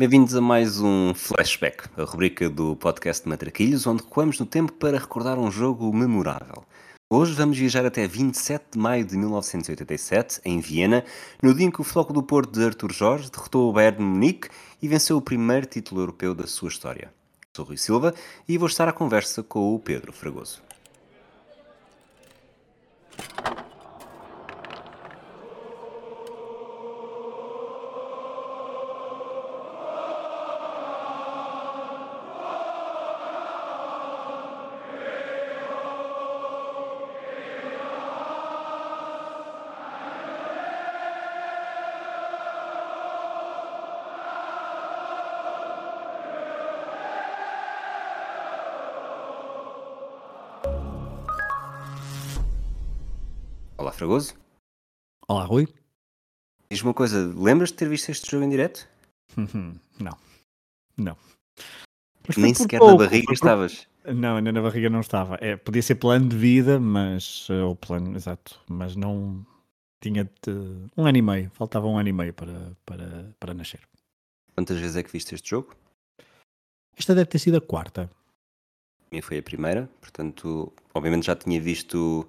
Bem-vindos a mais um Flashback, a rubrica do podcast de Matraquilhos, onde recuamos no tempo para recordar um jogo memorável. Hoje vamos viajar até 27 de maio de 1987, em Viena, no dia em que o Floco do Porto de Artur Jorge derrotou o Bayern Munique e venceu o primeiro título europeu da sua história. Sou Rui Silva e vou estar à conversa com o Pedro Fragoso. Coisa, lembras de ter visto este jogo em direto? não, não. Mas Nem sequer pouco, na barriga por... estavas? Não, ainda na barriga não estava. É, podia ser plano de vida, mas. Eh, o plano, exato. Mas não. Tinha de, um ano e meio. Faltava um ano e meio para, para, para nascer. Quantas vezes é que viste este jogo? Esta deve ter sido a quarta. A minha foi a primeira, portanto, obviamente já tinha visto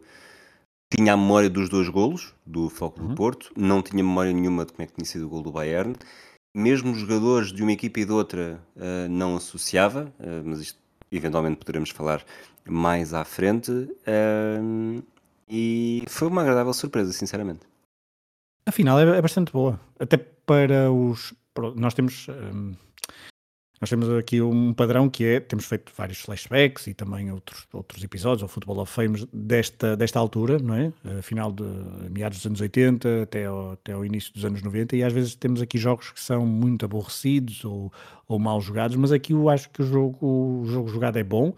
tinha a memória dos dois golos do Foco uhum. do Porto, não tinha memória nenhuma de como é que tinha sido o gol do Bayern. Mesmo os jogadores de uma equipa e de outra uh, não associava, uh, mas isto eventualmente poderemos falar mais à frente. Uh, e foi uma agradável surpresa, sinceramente. A final é, é bastante boa, até para os. Nós temos. Um nós temos aqui um padrão que é, temos feito vários flashbacks e também outros, outros episódios, ou Football of Fame, desta, desta altura, não é? A final de meados dos anos 80 até ao, até início dos anos 90, e às vezes temos aqui jogos que são muito aborrecidos ou, ou mal jogados, mas aqui eu acho que o jogo, o jogo jogado é bom,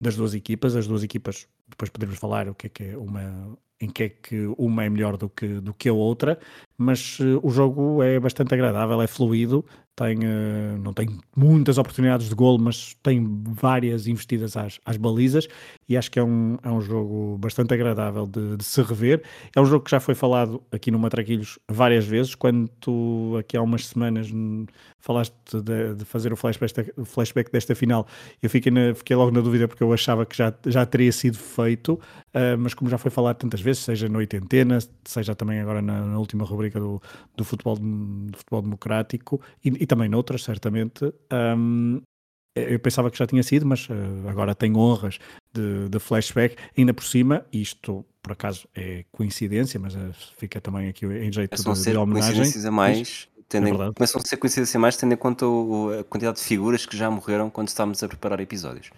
das duas equipas, as duas equipas, depois podemos falar o que é que é uma, em que é que uma é melhor do que, do que a outra, mas uh, o jogo é bastante agradável, é fluido, tem, uh, não tem muitas oportunidades de golo, mas tem várias investidas às, às balizas e acho que é um, é um jogo bastante agradável de, de, se rever. É um jogo que já foi falado aqui no Matraquilhos várias vezes, quando tu aqui há umas semanas falaste de, de fazer o flashback, o flashback, desta final, eu fiquei, na, fiquei logo na dúvida porque eu achava que já, já teria sido feito, uh, mas como já foi falado tantas vezes, seja no oitentena, seja também agora na, na última rubrica do, do, futebol, do futebol democrático e, e também noutras, certamente. Um, eu pensava que já tinha sido, mas uh, agora tenho honras de, de, flashback, ainda por cima, isto por acaso é coincidência, mas uh, fica também aqui em jeito é de, de homenagem. Coincidências a mais, tendo é em, começam a ser coincidências a mais, tendo em conta o, a quantidade de figuras que já morreram quando estávamos a preparar episódios.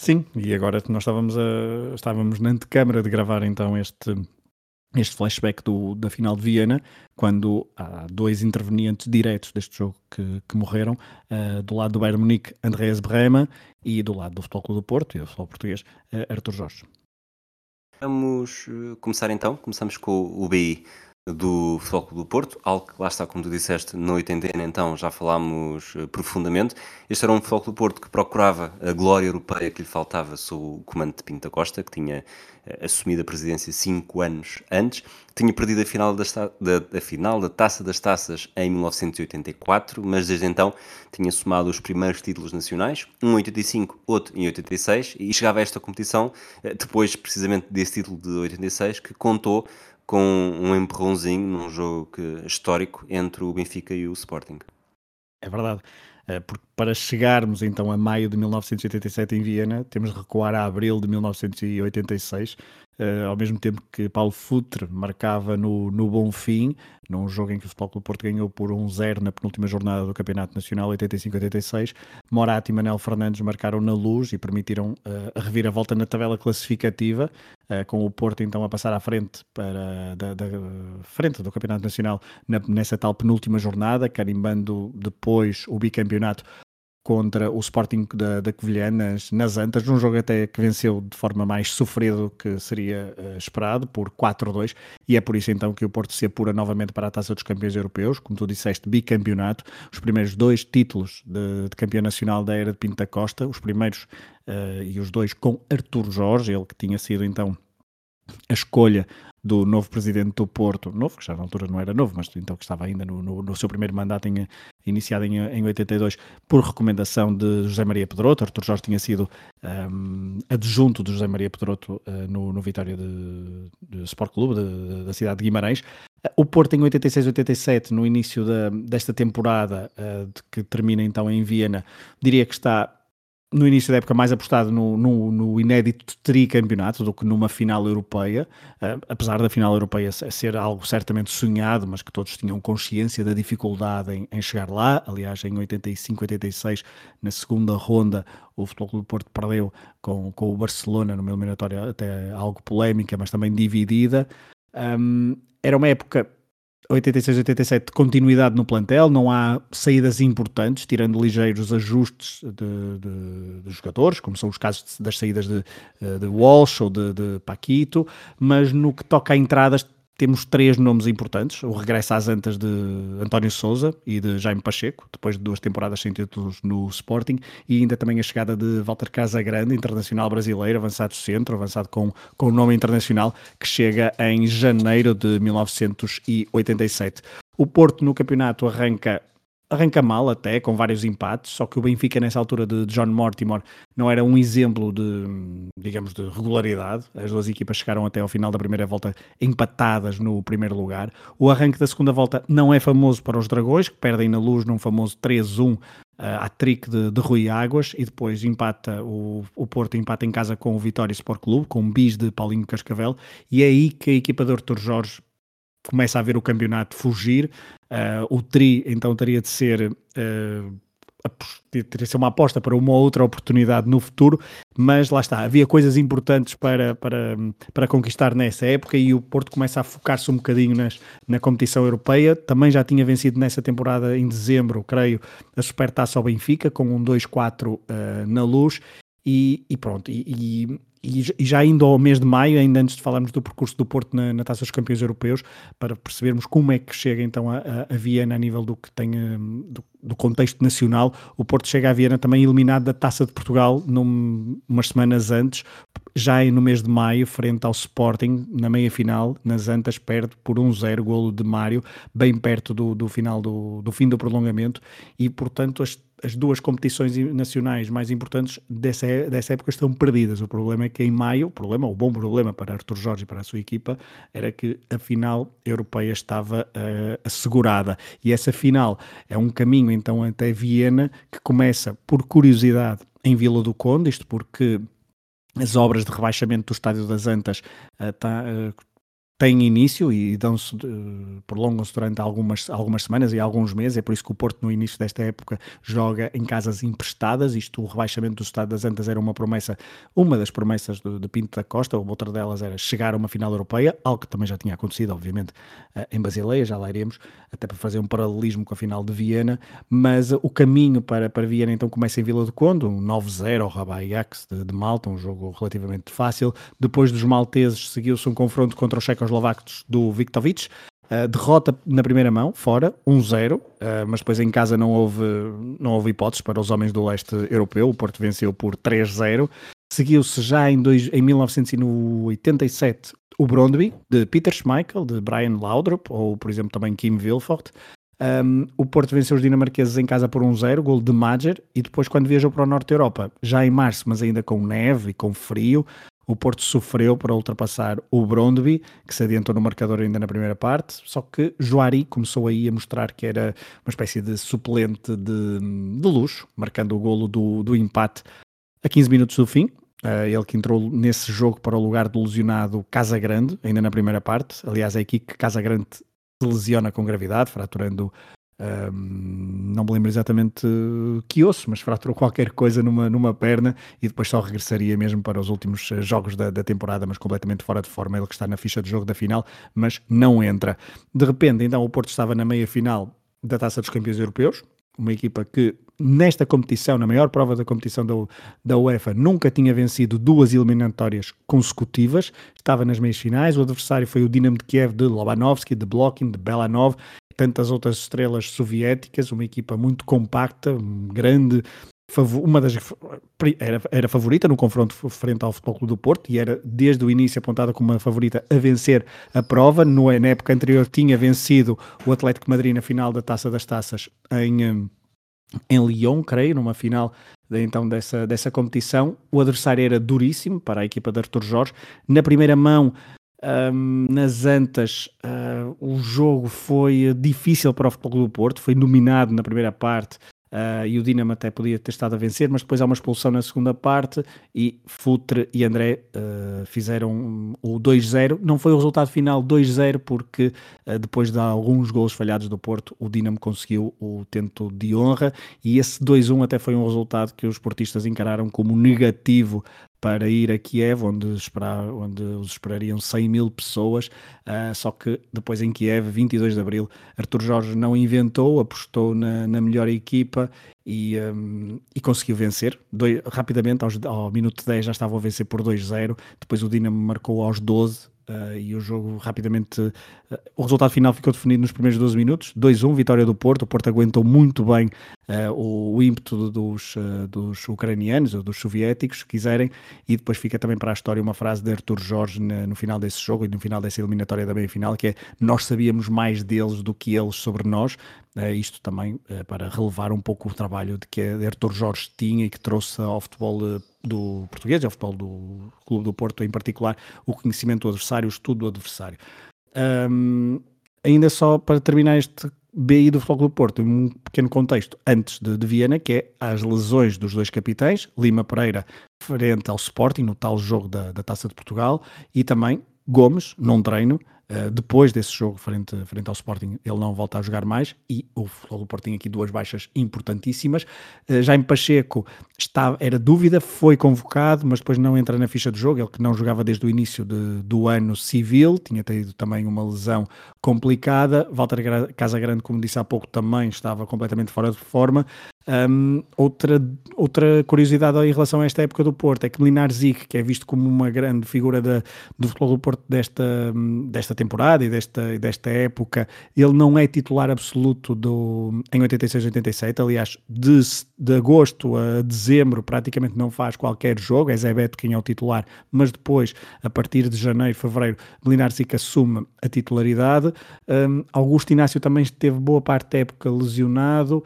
Sim, e agora nós estávamos, a, estávamos na antecâmara de gravar então este, este flashback do, da final de Viena, quando há dois intervenientes diretos deste jogo que, que morreram, uh, do lado do Bayern Munique, Andreas Brema, e do lado do Futebol Clube do Porto, e do futebol português, uh, Arthur Jorge. Vamos eh, começar então, começamos com o BI do Futebol do Porto, algo que lá está, como tu disseste, no 80 então já falámos uh, profundamente. Este era um Futebol do Porto que procurava a glória europeia que lhe faltava sob o comando de Pinto Costa, que tinha uh, assumido a presidência cinco anos antes. Tinha perdido a final da, a final da Taça das Taças em 1984, mas desde então tinha somado os primeiros títulos nacionais, um em 85, outro em 86, e chegava a esta competição uh, depois precisamente desse título de 86, que contou com um empurrãozinho num jogo histórico entre o Benfica e o Sporting. É verdade. Eh, porque para chegarmos então a maio de 1987 em Viena, temos de recuar a abril de 1986, uh, ao mesmo tempo que Paulo Futre marcava no, no Bom Fim, num jogo em que o Futebol Clube Porto ganhou por 1-0 na penúltima jornada do Campeonato Nacional 85-86, Morato e Manel Fernandes marcaram na luz e permitiram uh, a reviravolta na tabela classificativa, uh, com o Porto então a passar à frente, para, da, da frente do Campeonato Nacional na, nessa tal penúltima jornada, carimbando depois o bicampeonato contra o Sporting da, da Covilhã nas, nas Antas, num jogo até que venceu de forma mais sofrida do que seria uh, esperado, por 4-2, e é por isso então que o Porto se apura novamente para a Taça dos Campeões Europeus, como tu disseste, bicampeonato, os primeiros dois títulos de, de campeão nacional da era de Pinta Costa, os primeiros uh, e os dois com Artur Jorge, ele que tinha sido então a escolha do novo presidente do Porto, novo, que já na altura não era novo, mas então que estava ainda no, no, no seu primeiro mandato iniciado em, em 82, por recomendação de José Maria Pedroto. Artur Jorge tinha sido um, adjunto de José Maria Pedroto uh, no, no Vitória de, de Sport Clube de, de, da cidade de Guimarães. O Porto em 86-87, no início da, desta temporada, uh, que termina então em Viena, diria que está no início da época mais apostado no, no, no inédito tricampeonato do que numa final europeia, uh, apesar da final europeia ser algo certamente sonhado, mas que todos tinham consciência da dificuldade em, em chegar lá. Aliás, em 85-86, na segunda ronda, o Futebol Clube do Porto perdeu com, com o Barcelona numa eliminatória até algo polémica, mas também dividida. Um, era uma época 86, 87, continuidade no plantel, não há saídas importantes, tirando ligeiros ajustes de, de, de jogadores, como são os casos das saídas de, de Walsh ou de, de Paquito, mas no que toca a entradas temos três nomes importantes: o regresso às antas de António Souza e de Jaime Pacheco, depois de duas temporadas sem títulos no Sporting, e ainda também a chegada de Walter Casagrande, internacional brasileiro, avançado centro, avançado com, com nome internacional, que chega em janeiro de 1987. O Porto no campeonato arranca arranca mal até, com vários empates, só que o Benfica nessa altura de John Mortimer não era um exemplo de, digamos, de regularidade. As duas equipas chegaram até ao final da primeira volta empatadas no primeiro lugar. O arranque da segunda volta não é famoso para os Dragões, que perdem na luz num famoso 3-1 uh, à trick de, de Rui Águas e depois empata o, o Porto empata em casa com o Vitória Sport Clube, com um bis de Paulinho Cascavel, e é aí que a equipa de Artur Jorge começa a ver o campeonato fugir. Uh, o Tri então teria de ser. Uh, teria ser uma aposta para uma outra oportunidade no futuro, mas lá está, havia coisas importantes para, para, para conquistar nessa época e o Porto começa a focar-se um bocadinho nas, na competição europeia. Também já tinha vencido nessa temporada, em dezembro, creio, a Supertaça ao Benfica, com um 2-4 uh, na luz. E, e pronto, e, e e, já indo ao mês de maio, ainda antes de falarmos do percurso do Porto na, na Taça dos Campeões Europeus, para percebermos como é que chega então a, a, a Viena a nível do que tem hum, do, do, contexto nacional, o Porto chega a Viena também eliminado da Taça de Portugal num, umas semanas antes, já no mês de maio, frente ao Sporting, na meia-final, nas Antas, perde por 1-0, golo de Mário, bem perto do, do final do, do fim do prolongamento, e portanto as as duas competições nacionais mais importantes dessa, dessa época estão perdidas. O problema é que em maio, o problema, o bom problema para Artur Jorge e para a sua equipa, era que a final europeia estava uh, assegurada. E essa final é um caminho então até Viena que começa por curiosidade em Vila do Conde, isto porque as obras de rebaixamento do Estádio das Antas uh, tá, uh, têm início e dão-se, uh, prolongam-se durante algumas, algumas semanas e alguns meses, é por isso que o Porto no início desta época joga em casas emprestadas, isto o rebaixamento do Estado das Antas era uma promessa, uma das promessas de, de Pinto da Costa, outra delas era chegar a uma final europeia, algo que também já tinha acontecido, obviamente, uh, em Basileia, já lá iremos, até para fazer um paralelismo com a final de Viena, mas uh, o caminho para, para Viena então começa em Vila do Conde, um 9-0 ao Rabai-Ajax de, de Malta, um jogo relativamente fácil, depois dos malteses seguiu-se um confronto contra o Checo checoslovacos do Viktovic. Uh, derrota na primeira mão, fora, 1-0, uh, mas depois em casa não houve, não houve hipóteses para os homens do leste europeu. O Porto venceu por 3-0. Seguiu-se já em, dois, em 1987 o Brondby, de Peter Schmeichel, de Brian Laudrup, ou por exemplo também Kim Wilford. Um, o Porto venceu os dinamarqueses em casa por 1-0, gol de Mager, e depois quando viajou para o Norte da Europa, já em março, mas ainda com neve e com frio, o Porto sofreu para ultrapassar o Brondby, que se adiantou no marcador ainda na primeira parte, só que Joari começou aí a mostrar que era uma espécie de suplente de, de luxo, marcando o golo do, do empate a 15 minutos do fim. Uh, ele que entrou nesse jogo para o lugar do lesionado Casagrande, ainda na primeira parte. Aliás, é aqui que Casagrande se lesiona com gravidade, fraturando um, não me lembro exatamente que osso, mas fraturou qualquer coisa numa, numa perna e depois só regressaria mesmo para os últimos eh, jogos da, da temporada, mas completamente fora de forma. Ele que está na ficha de jogo da final, mas não entra. De repente, então, o Porto estava na meia final da Taça dos Campeões Europeus, uma equipa que nesta competição, na maior prova da competição da, da UEFA, nunca tinha vencido duas eliminatórias consecutivas, estava nas meias finais, o adversário foi o Dinamo de Kiev de Lobanovski, de Blokhin, de Belanov, tantas outras estrelas soviéticas, uma equipa muito compacta, grande, uma das era, era favorita no confronto frente ao Futebol Clube do Porto e era desde o início apontada como uma favorita a vencer a prova. No, na época anterior tinha vencido o Atlético Madrid na final da Taça das Taças em, em Lyon, creio, numa final então dessa, dessa competição. O adversário era duríssimo para a equipa de Artur Jorge. Na primeira mão um, nas Antas, uh, o jogo foi difícil para o Futebol do Porto, foi dominado na primeira parte Uh, e o Dinamo até podia ter estado a vencer, mas depois há uma expulsão na segunda parte e Futre e André uh, fizeram o 2-0. Não foi o resultado final 2-0 porque depois de alguns golos falhados do Porto, o Dinamo conseguiu o tento de honra e esse 2-1 até foi um resultado que os portistas encararam como negativo para ir a Kiev, onde, esperar, onde os esperariam 100 mil pessoas, uh, só que depois em Kiev, 22 de Abril, Artur Jorge não inventou, apostou na, na melhor equipa e, um, e conseguiu vencer. Doi, rapidamente, aos, ao minuto 10 já estavam a vencer por 2-0, depois o Dinamo marcou aos 12 Uh, e o jogo rapidamente. Uh, o resultado final ficou definido nos primeiros 12 minutos: 2-1, vitória do Porto. O Porto aguentou muito bem uh, o, ímpeto dos, dos ucranianos ou dos soviéticos, se quiserem, e depois fica também para a história uma frase de Artur Jorge no, no final desse jogo e no final dessa eliminatória da meia-final, que é: Nós sabíamos mais deles do que eles sobre nós. isto também para relevar um pouco o trabalho de que Artur Jorge tinha e que trouxe ao futebol do português, ao futebol do Clube do Porto em particular, o conhecimento do adversário, o estudo do adversário. Um, ainda só para terminar este BI do Futebol do Porto, um pequeno contexto. Antes de, de, Viena, que é as lesões dos dois capitães, Lima Pereira frente ao Sporting, no tal jogo da, da Taça de Portugal, e também Gomes, num treino, Uh, depois desse jogo frente, frente ao Sporting, ele não volta a jogar mais e o futebol do Porto aqui duas baixas importantíssimas. Uh, Jaime Pacheco está, era dúvida, foi convocado, mas depois não entra na ficha de jogo. Ele que não jogava desde o início de, do ano civil, tinha tido também uma lesão complicada. Walter Casagrande, como disse há pouco, também estava completamente fora de forma. Um, outra, outra curiosidade em relação a esta época do Porto é que Melinar Zic, que é visto como uma grande figura do futebol do Porto desta, desta temporada e desta, desta época, ele não é titular absoluto do, em 86-87, aliás, de, de agosto a dezembro praticamente não faz qualquer jogo, é Zé Beto quem é o titular, mas depois, a partir de janeiro, fevereiro, Melinar Zic assume a titularidade. Um, Augusto Inácio também esteve boa parte da época lesionado,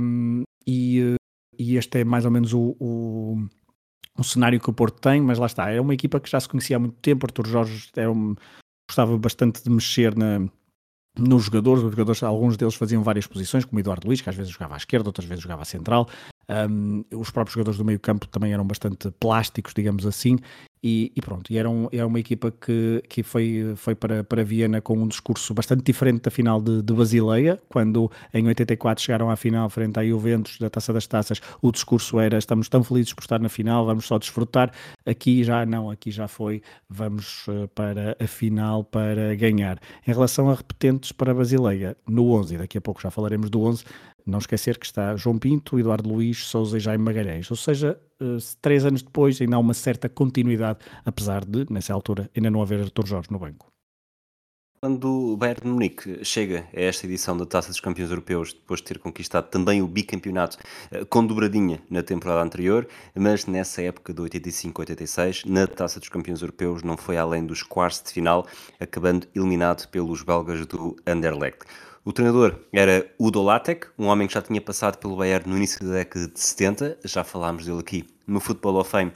um, e, e, este é mais ou menos o, o, o, cenário que o Porto tem, mas lá está, é uma equipa que já se conhecia há muito tempo, Artur Jorge é um, gostava bastante de mexer na, nos jogadores, os jogadores, alguns deles faziam várias posições, como Eduardo Luiz, que às vezes jogava à esquerda, outras vezes jogava à central. Um, os próprios jogadores do meio campo também eram bastante plásticos, digamos assim, e, e, pronto, e era, um, era uma equipa que, que foi, foi para, para Viena com um discurso bastante diferente da final de, de Basileia, quando em 84 chegaram à final frente à Juventus da Taça das Taças, o discurso era estamos tão felizes por estar na final, vamos só desfrutar, aqui já não, aqui já foi, vamos eh, para a final para ganhar. Em relação a repetentes para Basileia, no 11, daqui a pouco já falaremos do 11, não esquecer que está João Pinto, Eduardo Luiz, Souza e Jaime Magalhães. Ou seja, eh, três anos depois ainda há uma certa continuidade, apesar de, nessa altura, ainda não haver Artur Jorge no banco. Quando o Bayern de Munique chega a esta edição da Taça dos Campeões Europeus, depois de ter conquistado também o bicampeonato eh, com dobradinha na temporada anterior, mas nessa época de 85-86, na Taça dos Campeões Europeus não foi além dos quartos de final, acabando eliminado pelos belgas do Anderlecht. O treinador era Udo Lattek, um homem que já tinha passado pelo Bayern no início da década de 70, já falámos dele aqui no Football of Fame,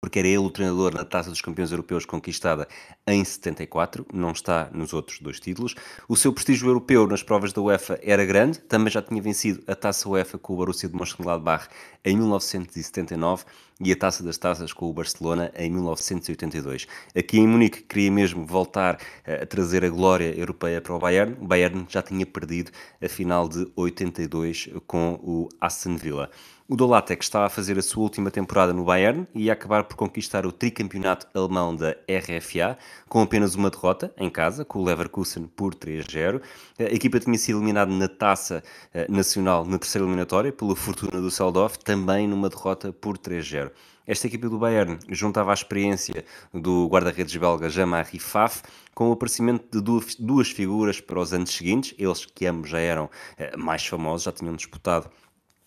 porque era ele o treinador na Taça dos Campeões Europeus conquistada em 74, não está nos outros dois títulos. O seu prestígio europeu nas provas da UEFA era grande, também já tinha vencido a Taça UEFA com o Borussia de Mönchengladbach em 1979 e a Taça das Taças com o Barcelona em 1982. Aqui em Munique queria mesmo voltar a trazer a glória europeia para o Bayern. O Bayern já tinha perdido a final de 82 com o Aston Villa. O Dolatek estava a fazer a sua última temporada no Bayern e ia acabar por conquistar o tricampeonato alemão da RFA, com apenas uma derrota em casa, com o Leverkusen por 3-0. A equipa tinha sido eliminada na taça eh, nacional na terceira eliminatória, pela fortuna do Seldorf, também numa derrota por 3-0. Esta equipa do Bayern juntava a experiência do guarda-redes belga Jean-Marie Pfaff com o aparecimento de duas, duas figuras para os anos seguintes, eles que ambos já eram eh, mais famosos, já tinham disputado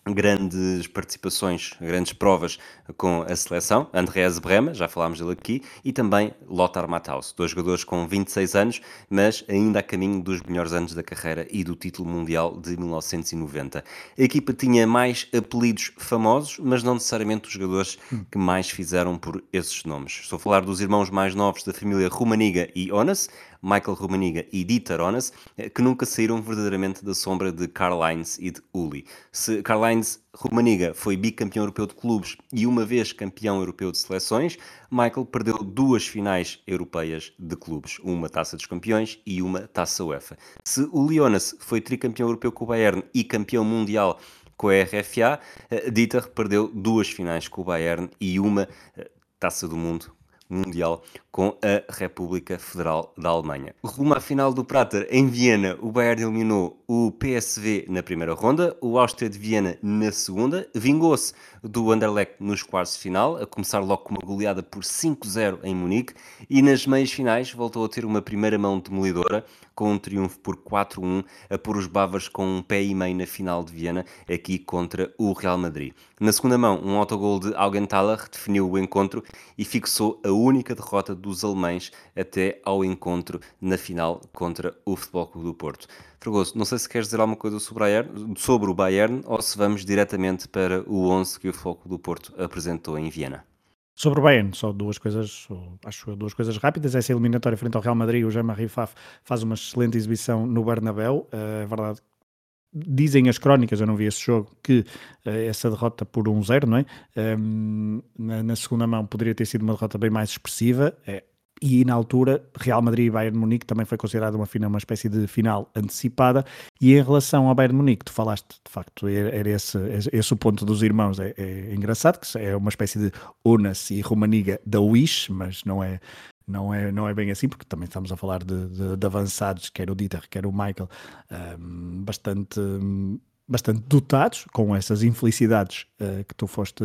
grandes participações, grandes provas com a seleção, Andreas Brema, já falámos dele aqui, e também Lothar Matthaus, dois jogadores com 26 anos, mas ainda a caminho dos melhores anos da carreira e do título mundial de 1990. A equipa tinha mais apelidos famosos, mas não necessariamente os jogadores que mais fizeram por esses nomes. Estou a falar dos irmãos mais novos da família Rumaniga e Onas, Michael Rumaniga e Dieter Onas, eh, que nunca saíram verdadeiramente da sombra de Karl-Heinz e de Uli. Se Karl-Heinz Rumaniga foi bicampeão europeu de clubes e uma vez campeão europeu de seleções, Michael perdeu duas finais europeias de clubes, uma taça dos campeões e uma taça UEFA. Se Uli Onas foi tricampeão europeu com o Bayern e campeão mundial com a RFA, eh, Dieter perdeu duas finais com o Bayern e uma eh, taça do mundo mundial com a República Federal da Alemanha. Rumo à final do Prater em Viena, o Bayern eliminou o PSV na primeira ronda, o Áustria de Viena na segunda, vingou-se do Anderlecht nos quartos de final, a começar logo com uma goleada por 5-0 em Munique, e nas meias finais voltou a ter uma primeira mão demolidora, com um triunfo por 4-1, a pôr os bávaros com um pé e meio na final de Viena, aqui contra o Real Madrid. Na segunda mão, um autogol de Augenthaler definiu o encontro e fixou a única derrota dos alemães até ao encontro na final contra o Futebol Clube do Porto. Fragoso, não sei se queres dizer alguma coisa sobre o, Bayern, sobre o Bayern ou se vamos diretamente para o 11 que o Futebol Clube do Porto apresentou em Viena. Sobre o Bayern, só duas coisas, acho duas coisas rápidas. Essa eliminatória frente ao Real Madrid, o Jean-Marie Faf faz uma excelente exibição no Bernabéu. Eh, é verdade dizem as crónicas, eu não vi esse jogo, que uh, essa derrota por 1-0, não é? Um, ehm, na, na, segunda mão poderia ter sido uma derrota bem mais expressiva. É, e na altura Real Madrid e Bayern Munique também foi considerada uma, uma espécie de final antecipada e em relação ao Bayern Munique, tu falaste de facto, era esse, esse o ponto dos irmãos, é, é engraçado que é uma espécie de Unas e Romaniga da Wish, mas não é não é, não é bem assim, porque também estamos a falar de, de, de avançados, quer o Dieter, quer o Michael, um, bastante, bastante dotados com essas infelicidades uh, que tu foste,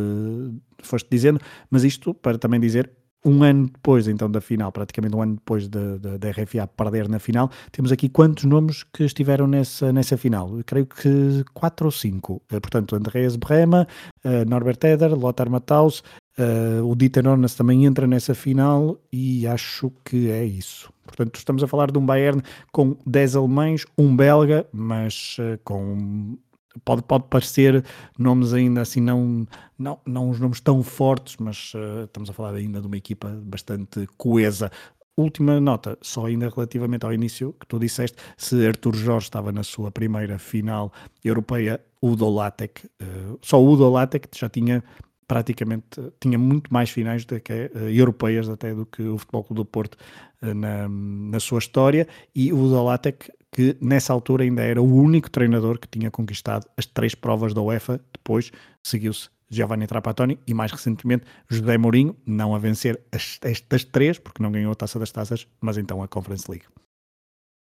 foste dizendo, mas isto para também dizer um ano depois então da final, praticamente um ano depois da, da, da, RFA perder na final, temos aqui quantos nomes que estiveram nessa, nessa final? Eu creio que quatro ou cinco. Uh, portanto, Andreas Brema, uh, Norbert Eder, Lothar Matthaus, uh, o Dieter Ornas também entra nessa final e acho que é isso. Portanto, estamos a falar de um Bayern com 10 alemães, um belga, mas com pode, pode parecer nomes ainda assim não, não, não os nomes tão fortes, mas uh, estamos a falar ainda de uma equipa bastante coesa. Última nota, só ainda relativamente ao início que tu disseste, se Artur Jorge estava na sua primeira final europeia, o Dolatek, uh, só o Dolatek já tinha praticamente tinha muito mais finais do que, uh, europeias até do que o Futebol Clube do Porto uh, na, na sua história e o Dolatek que nessa altura ainda era o único treinador que tinha conquistado as três provas da UEFA, depois seguiu-se Giovanni Trapattoni e mais recentemente José Mourinho, não a vencer as, estas três, porque não ganhou a Taça das Taças, mas então a Conference League.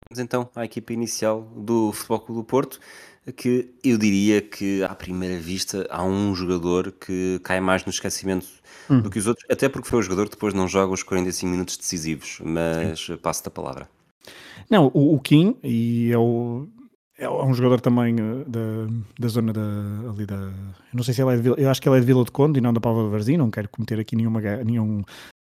Vamos então à equipa inicial do Futebol Clube do Porto, que eu diria que à primeira vista há um jogador que cai mais no esquecimento hum. do que os outros, até porque foi o jogador que depois não joga os 45 minutos decisivos, mas passo-te a palavra. Não, o, o Kim, e é, o, é um jogador também eh, da, da zona da, ali da. Eu não sei se ele é de Vila, eu acho que ele é de Vila de Conde e não da Palva de Varzim, não quero cometer aqui nenhuma, nenhum,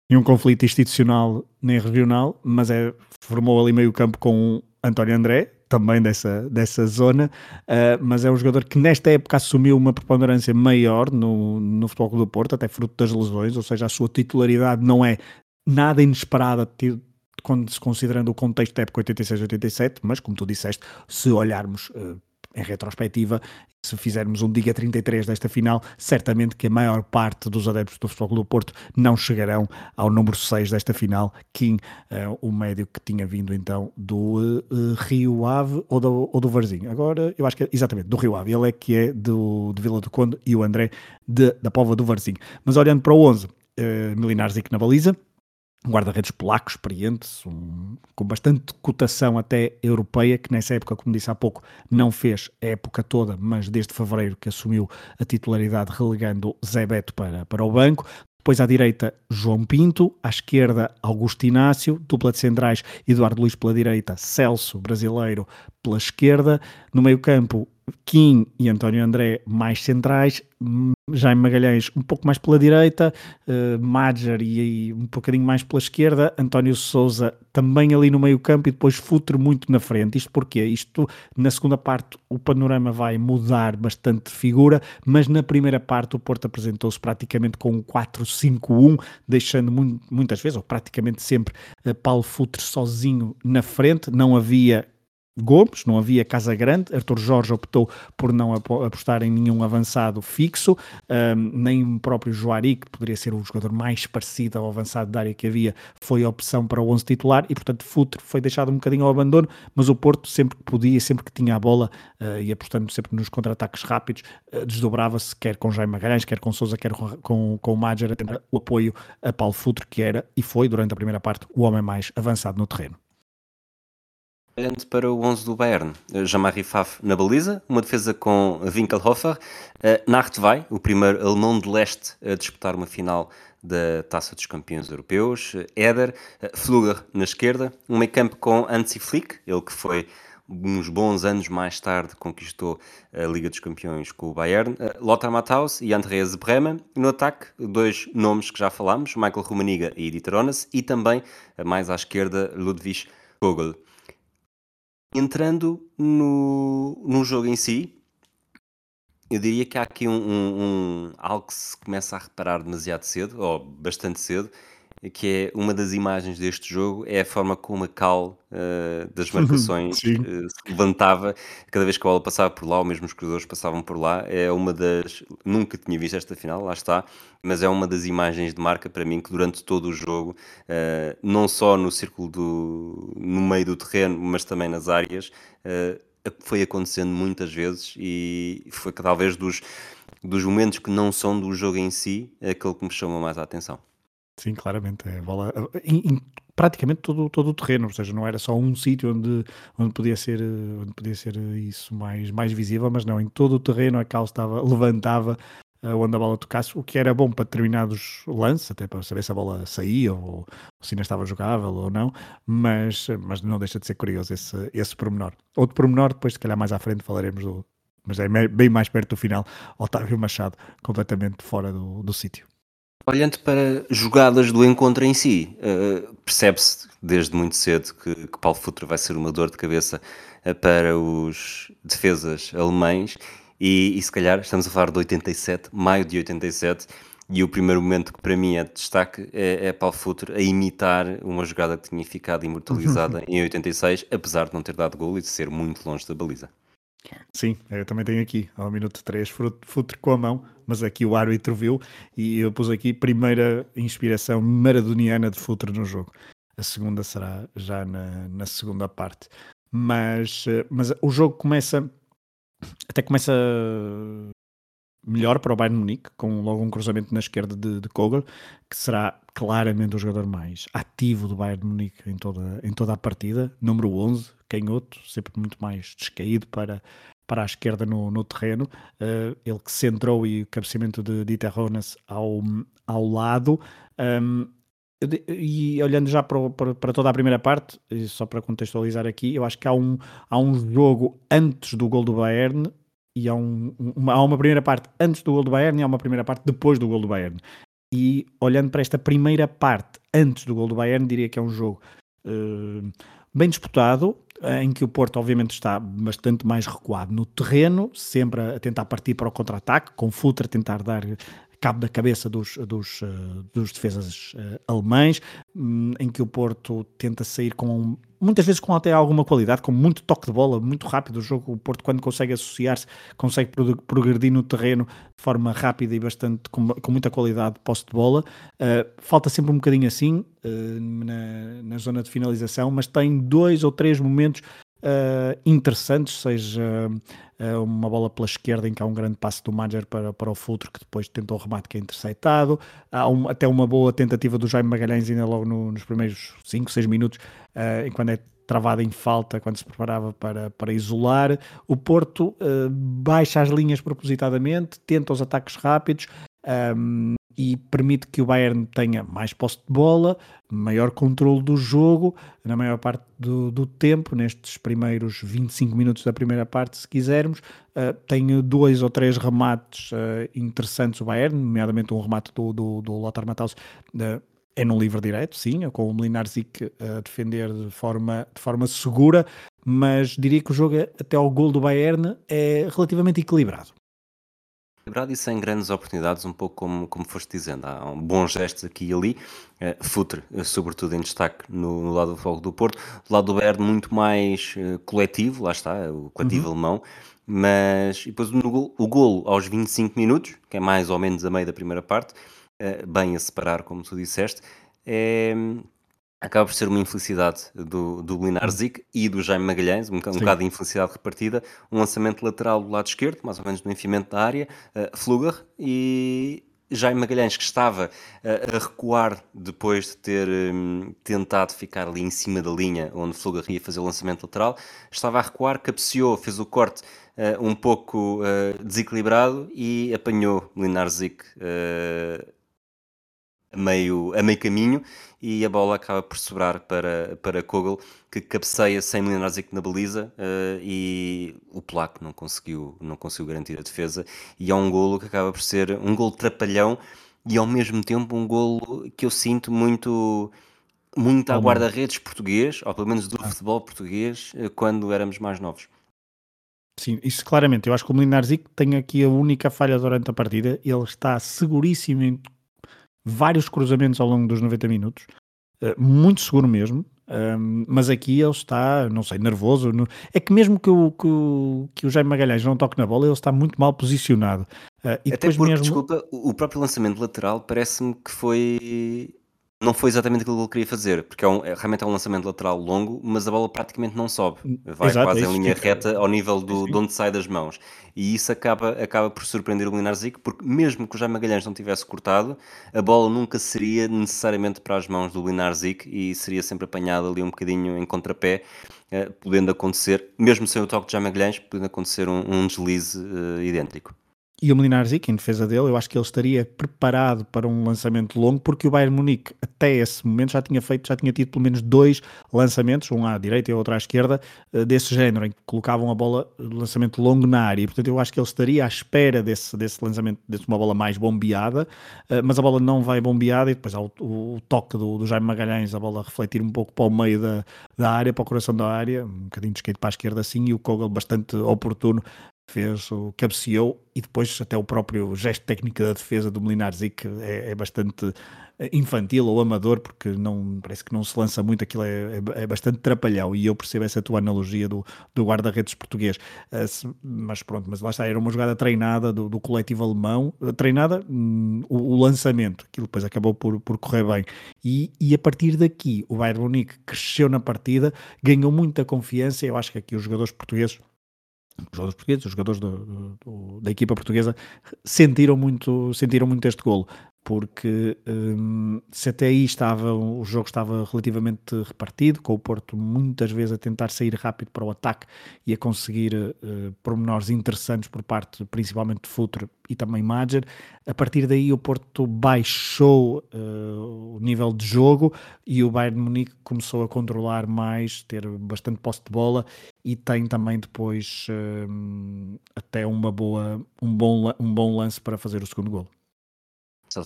nenhum conflito institucional nem regional, mas é, formou ali meio campo com António André, também dessa, dessa zona, uh, mas é um jogador que nesta época assumiu uma preponderância maior no, no Futebol do Porto, até fruto das lesões, ou seja, a sua titularidade não é nada inesperada, quando se considerando o contexto da época 86-87, mas como tu disseste, se olharmos uh, em retrospectiva, se fizermos um Diga 33 desta final, certamente que a maior parte dos adeptos do Futebol do Porto não chegarão ao número 6 desta final, Kim, uh, o médio que tinha vindo então do uh, Rio Ave ou do, ou do Varzim. Agora, eu acho que é exatamente do Rio Ave, ele é que é do, de Vila do Conde e o André de, da Pova do Varzim. Mas olhando para o 11, uh, Milinares e que na baliza, um guarda-redes polaco experiente, um, com bastante cotação até europeia, que nessa época, como disse há pouco, não fez a época toda, mas desde fevereiro que assumiu a titularidade, relegando Zé Beto para, para o banco. Depois à direita, João Pinto, à esquerda, Augusto Inácio, dupla de centrais, Eduardo Luiz pela direita, Celso, brasileiro, pela esquerda. No meio campo, Kim e António André mais centrais, Jaime Magalhães um pouco mais pela direita, uh, Madger e, e, um bocadinho mais pela esquerda, António Souza também ali no meio campo e depois Futre muito na frente. Isto porque Isto na segunda parte o panorama vai mudar bastante de figura, mas na primeira parte o Porto apresentou-se praticamente com um 4-5-1, deixando muitas vezes, ou praticamente sempre, uh, Paulo Futre sozinho na frente, não havia Gomes, não havia Casa Grande, Arthur Jorge optou por não apostar em nenhum avançado fixo, um, nem o próprio Joari, que poderia ser o jogador mais parecido ao avançado da área que havia, foi a opção para o 11 titular e, portanto, Futre foi deixado um bocadinho ao abandono, mas o Porto sempre que podia, sempre que tinha a bola uh, e apostando sempre nos contra-ataques rápidos, uh, desdobrava-se, quer com Jaime Magalhães, quer com Souza, quer com, com, o tentar o apoio a Paulo Futre, que era e foi, durante a primeira parte, o homem mais avançado no terreno para o 11 do Bayern. Eh, Jean-Marie Pfaff na baliza, uma defesa com Winkelhofer, uh, Nachtwey, o primeiro alemão de leste a disputar uma final da Taça dos Campeões Europeus, Eder, uh, Fluger na esquerda, um meio campo com Hansi Flick, ele que foi uns bons anos mais tarde conquistou a Liga dos Campeões com o Bayern, Lothar Matthaus e Andreas Bremen, no ataque dois nomes que já falámos, Michael Rumaniga e Dieter Onas, e também mais à esquerda Ludwig Kogel. Entrando no, no jogo em si, eu diria que há aqui um, um, um, algo que se começa a reparar demasiado cedo, ou bastante cedo, que é uma das imagens deste jogo, é a forma como a cal uh, das marcações uh, se levantava cada vez que a bola passava por lá, ou mesmo os cruzadores passavam por lá. É uma das. Nunca tinha visto esta final, lá está, mas é uma das imagens de marca para mim que durante todo o jogo, uh, não só no círculo do. no meio do terreno, mas também nas áreas, foi acontecendo muitas vezes e foi talvez dos, dos momentos que não são do jogo em si aquele que me chama mais a atenção. Sim, claramente. É bola em, em praticamente todo, todo o terreno, ou seja, não era só um sítio onde, onde, podia ser, onde podia ser isso mais, mais visível, mas não, em todo o terreno a cal estava, levantava uh, onde a bola tocasse, o que era bom para determinados lances, até para saber se a bola saía ou, ou se ainda estava jogável ou não, mas, mas não deixa de ser curioso esse, esse pormenor. Outro pormenor, depois se calhar mais à frente falaremos do, mas é bem mais perto do final, Otávio Machado completamente fora do, do sítio. Olhando para jogadas do encontro em si, uh, percebe-se desde muito cedo que, que Paulo Futre vai ser uma dor de cabeça uh, para os defesas alemães e, e, se calhar estamos a falar de 87, maio de 87, e o primeiro momento que para mim é de destaque é, é Paulo Futre a imitar uma jogada que tinha ficado imortalizada em 86, apesar de não ter dado gol e de ser muito longe da baliza. Sim, eu também tenho aqui, ao minuto 3, futre com a mão, mas aqui o árbitro viu e eu pus aqui primeira inspiração maradoniana de futre no jogo. A segunda será já na, na segunda parte. Mas, eh, mas o jogo começa, até começa melhor para o Bayern Munique, com logo um cruzamento na esquerda de, de Kogel, que será claramente o jogador mais ativo do Bayern Munique em toda, em toda a partida, número 11, canhoto, sempre muito mais descaído para, para a esquerda no, no terreno, uh, ele que centrou e o cabeceamento de Dieter Ronas ao, ao lado, um, e olhando já para, para, para, toda a primeira parte, só para contextualizar aqui, eu acho que há um, há um jogo antes do gol do Bayern e há, um, uma, há uma primeira parte antes do gol do Bayern e há uma primeira parte depois do gol do Bayern. E olhando para esta primeira parte antes do gol do Bayern, diria que é um jogo uh, bem disputado, em que o Porto obviamente está bastante mais recuado no terreno, sempre a tentar partir para o contra-ataque, com Futre a tentar dar cabo da cabeça dos, dos, uh, dos defesas uh, alemães, um, em que o Porto tenta sair com muitas vezes com até alguma qualidade, com muito toque de bola, muito rápido o jogo. O Porto, quando consegue associar-se, consegue progredir no terreno de forma rápida e bastante com, com muita qualidade de posse de bola. Uh, falta sempre um bocadinho assim na, na zona de finalização, mas tem dois ou três momentos uh, interessantes, seja uh, uma bola pela esquerda em que há um grande passo do Manger para, para o Fultro, que depois tentou o remate que é interceptado, há um, até uma boa tentativa do Jaime Magalhães ainda logo no, nos primeiros 5, 6 minutos, uh, quando é travada em falta quando se preparava para, para isolar. O Porto uh, baixa as linhas propositadamente, tenta os ataques rápidos, um, e permite que o Bayern tenha mais posse de bola, maior controle do jogo, na maior parte do, do tempo, nestes primeiros 25 minutos da primeira parte, se quisermos. Uh, tem dois ou três remates uh, interessantes o Bayern, nomeadamente um remate do, do, do Lothar Matthaus, uh, é num livre direto, sim, com o Mlinarzik a defender de forma, de forma segura, mas diria que o jogo até ao gol do Bayern é relativamente equilibrado. Equilibrado e sem grandes oportunidades, um pouco como, como foste dizendo. Há bons gestos aqui e ali. Uh, Futre, uh, sobretudo em destaque no, no, lado do Fogo do Porto. Do lado do Bayern, muito mais uh, coletivo, lá está, o coletivo uhum. alemão. Mas e depois no gol, o golo aos 25 minutos, que é mais ou menos a meio da primeira parte, bem a separar, como tu disseste, é, acaba por ser uma infelicidade do, do Linar Zic e do Jaime Magalhães, um, um bocado de infelicidade repartida, um lançamento lateral do lado esquerdo, mais ou menos no enfiamento da área, uh, Fluger, e Jaime Magalhães, que estava uh, a recuar depois de ter um, tentado ficar ali em cima da linha onde Fluger ia fazer o lançamento lateral, estava a recuar, cabeceou, fez o corte uh, um pouco desequilibrado e apanhou Linar Zic a meio, a meio caminho e a bola acaba por sobrar para, para Kogel, que cabeceia sem Mlinarzik na baliza uh, e o polaco não conseguiu, não conseguiu garantir a defesa e é um golo que acaba por ser um golo trapalhão e ao mesmo tempo um golo que eu sinto muito muito à guarda-redes português, ou pelo menos do ah. futebol português, eh, quando éramos mais novos. Sim, isso claramente. Eu acho que o Mlinarzik tem aqui a única falha durante a partida. Ele está seguríssimo em vários cruzamentos ao longo dos 90 minutos, uh, muito seguro mesmo. Um, mas aqui ele está, não sei, nervoso. É que mesmo que o, que, o, que o Jaime Magalhães não toque na bola, ele está muito mal posicionado. Uh, e Até porque, mesmo... desculpa, o próprio lançamento lateral parece-me que foi não foi exatamente aquilo que ele queria fazer, porque é, um, é realmente é um lançamento lateral longo, mas a bola praticamente não sobe, vai Exato, quase é em linha reta ao nível do, de onde sai das mãos. E isso acaba, acaba por surpreender o Linar Zico, porque mesmo que o Jaime Magalhães não tivesse cortado, a bola nunca seria necessariamente para as mãos do Linar Zico e seria sempre apanhada ali um bocadinho em contrapé, uh, podendo acontecer, mesmo sem o toque de Jaime Magalhães, podendo acontecer um, um deslize uh, idêntico e o Mlinarzik, em defesa dele, eu acho que ele estaria preparado para um lançamento longo, porque o Bayern Munique, até esse momento, já tinha feito, já tinha tido pelo menos dois lançamentos, um à direita e outro à esquerda, eh, desse género, em que colocavam a bola, lançamento longo na área. E, portanto, eu acho que ele estaria à espera desse, desse lançamento, de uma bola mais bombeada, eh, mas a bola não vai bombeada e depois há o, o toque do, do, Jaime Magalhães, a bola refletir um pouco para o meio da, da área, para o coração da área, um bocadinho de skate para a esquerda assim, e o Kogel bastante oportuno fez o cabeceou e depois até o próprio gesto técnico da defesa do Melinarzik é, é bastante infantil ou amador porque não parece que não se lança muito aquilo é, é, é bastante trapalhão e eu percebo essa tua analogia do, do guarda-redes português. Uh, mas pronto, mas lá está, era uma jogada treinada do, do coletivo alemão, treinada hum, o, o, lançamento, aquilo depois acabou por, por correr bem. E, e a partir daqui o Bayern Munique cresceu na partida, ganhou muita confiança eu acho que aqui os jogadores portugueses os jogadores portugueses, os jogadores do, do, da equipa portuguesa sentiram muito, sentiram muito este golo porque um, se até aí estava, o jogo estava relativamente repartido, com o Porto muitas vezes a tentar sair rápido para o ataque e a conseguir uh, pormenores interessantes por parte principalmente de Futre e também Mager, a partir daí o Porto baixou uh, o nível de jogo e o Bayern de Munique começou a controlar mais, ter bastante posse de bola e tem também depois uh, até uma boa, um, bom, um bom lance para fazer o segundo gol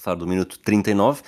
falar do minuto 39, uh,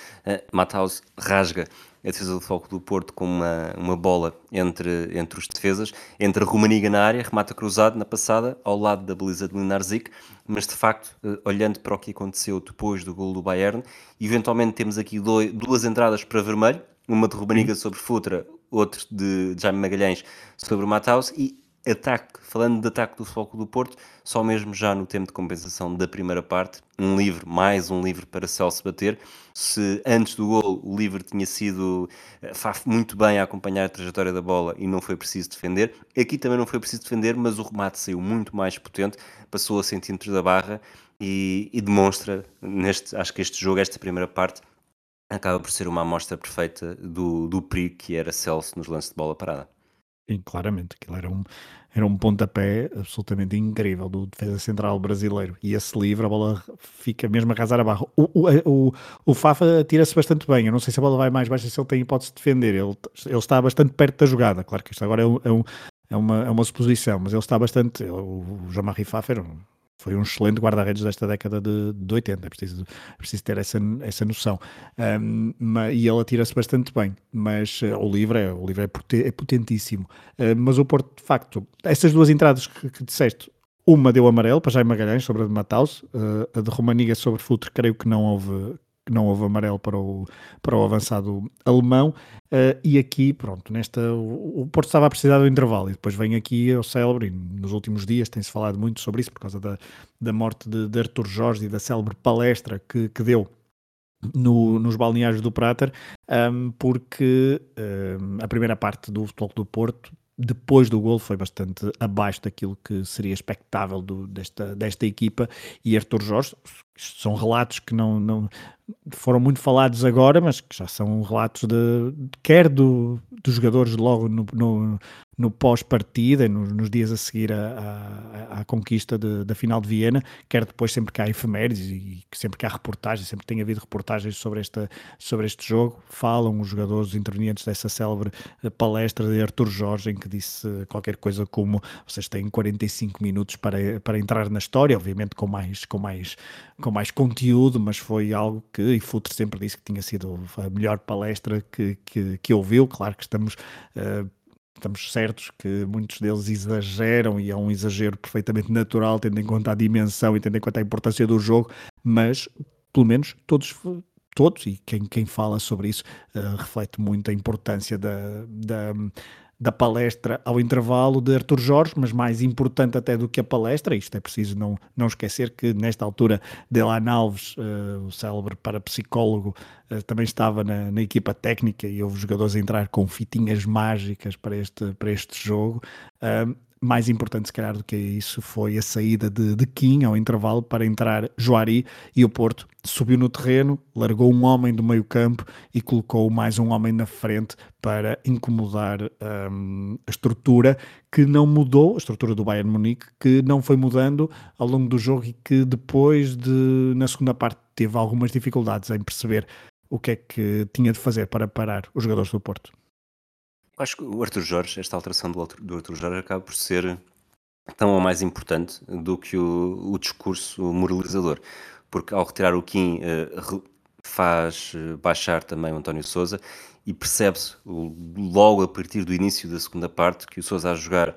Matthaus rasga a defesa do Foco do Porto com uma, uma bola entre, entre os defesas, entre Romaniga na área, remata cruzado na passada, ao lado da baliza de Linar Zic, mas de facto, uh, olhando para o que aconteceu depois do gol do Bayern, eventualmente temos aqui dois, duas entradas para vermelho, uma de Romaniga sobre Futra, outra de Jaime Magalhães sobre Matthaus, e ataque, falando de ataque do Foco do Porto, só mesmo já no tempo de compensação da primeira parte, um livre, mais um livre para Celso bater. Se antes do gol o livre tinha sido eh, muito bem a acompanhar a trajetória da bola e não foi preciso defender, aqui também não foi preciso defender, mas o remate saiu muito mais potente, passou a centímetros da barra e, e demonstra, neste, acho que este jogo, esta primeira parte, acaba por ser uma amostra perfeita do, do perigo que era Celso nos lances de bola parada. Sim, claramente, aquilo era um, era um pontapé absolutamente incrível do defesa central brasileiro. E esse livre, a bola fica mesmo a casar a barra. O, o, o, o Fafa tira-se bastante bem. Eu não sei se a bola vai mais baixa, se ele tem hipótese de defender. Ele, ele está bastante perto da jogada. Claro que isto agora é, um, é, é uma, é uma suposição, mas ele está bastante. O, o Jean-Marie Fafa era um foi um excelente guarda-redes desta década de, de 80, é preciso, é preciso ter essa, essa noção. Um, e ele atira-se bastante bem, mas uh, o livro é, o livro é, é potentíssimo. Uh, mas o Porto, de facto, essas duas entradas que, que disseste, uma deu amarelo para Jaime Magalhães sobre a de Mataus, uh, a de Romaniga sobre Futre, creio que não houve, não houve amarelo para o, para o avançado alemão. Uh, e aqui, pronto, nesta, o, o, Porto estava a precisar do intervalo e depois vem aqui o célebre, nos últimos dias tem-se falado muito sobre isso por causa da, da morte de, de Artur Jorge e da célebre palestra que, que deu no, nos balneários do Prater, um, porque um, a primeira parte do Futebol do Porto depois do gol foi bastante abaixo daquilo que seria expectável do, desta, desta equipa e Artur Jorge são relatos que não, não foram muito falados agora, mas que já são relatos de, quer do, dos jogadores logo no, no, no pós-partida, nos, nos, dias a seguir à, conquista de, da final de Viena, quer depois sempre que há efemérides e sempre que há reportagens, sempre tem havido reportagens sobre, esta, sobre este jogo, falam os jogadores os intervenientes dessa célebre eh, palestra de Artur Jorge, em que disse qualquer coisa como vocês têm 45 minutos para, para entrar na história, obviamente com mais, com mais, com mais conteúdo, mas foi algo que, e Futre sempre disse que tinha sido a melhor palestra que, que, que ouviu, claro que estamos... Uh, estamos certos que muitos deles exageram e é um exagero perfeitamente natural, tendo em conta a dimensão e tendo em conta a importância do jogo, mas pelo menos todos todos, e quem, quem fala sobre isso uh, reflete muito a importância da, da, da palestra ao intervalo de Artur Jorge, mas mais importante até do que a palestra, isto é preciso não, não esquecer que nesta altura Delan Alves, uh, o célebre parapsicólogo, uh, também estava na, na, equipa técnica e houve jogadores a entrar com fitinhas mágicas para este, para este jogo. Uh, mais importante, se calhar, do que isso foi a saída de, de Kim ao intervalo para entrar Joari e o Porto subiu no terreno, largou um homem do meio campo e colocou mais um homem na frente para incomodar um, a estrutura que não mudou, a estrutura do Bayern Munique, que não foi mudando ao longo do jogo e que depois de, na segunda parte, teve algumas dificuldades em perceber o que é que tinha de fazer para parar os jogadores do Porto. Acho que o Arthur Jorge, esta alteração do, do Arthur Jorge acaba por ser tão ou mais importante do que o, o discurso moralizador, porque ao retirar o Kim uh, faz eh, baixar também o António Souza e percebe-se logo a partir do início da segunda parte que o Souza a jogar uh,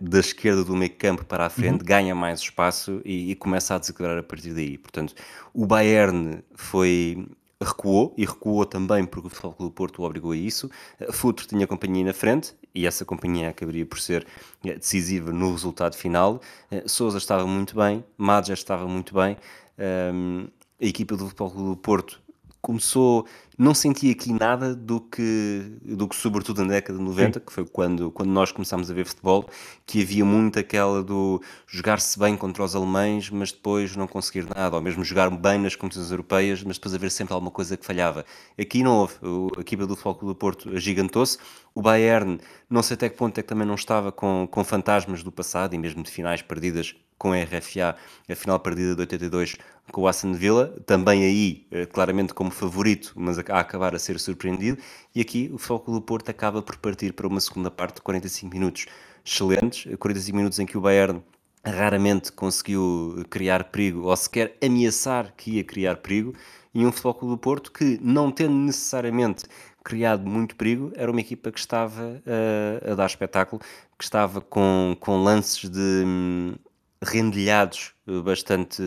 da esquerda do meio campo para a frente uhum. ganha mais espaço e, e, começa a desequilibrar a partir daí. Portanto, o Bayern foi recuou e recuou também porque o Futebol Clube do Porto o obrigou a isso. Futre tinha companhia na frente e essa companhia acabaria por ser eh, decisiva no resultado final. Eh, Souza estava muito bem, Madja estava muito bem. Ehm, a equipa do Futebol Clube do Porto começou, não senti aqui nada do que, do que sobretudo na década de 90, Sim. que foi quando, quando nós começámos a ver futebol, que havia muito aquela do jogar-se bem contra os alemães, mas depois não conseguir nada, ou mesmo jogar bem nas competições europeias, mas depois haver sempre alguma coisa que falhava. Aqui não houve, a equipa do Futebol Clube do Porto agigantou-se, o Bayern, não sei até que ponto é que também não estava com, com fantasmas do passado, e mesmo de finais perdidas com a RFA, a final perdida de 82 com o Aston Villa, também aí eh, claramente como favorito, mas a acabar a ser surpreendido, e aqui o Foco do Porto acaba por partir para uma segunda parte de 45 minutos excelentes, 45 minutos em que o Bayern raramente conseguiu criar perigo ou sequer ameaçar que ia criar perigo, e um Futebol do Porto que, não tendo necessariamente criado muito perigo, era uma equipa que estava uh, a dar espetáculo, que estava com, com lances de, hum, rendilhados eh, bastante,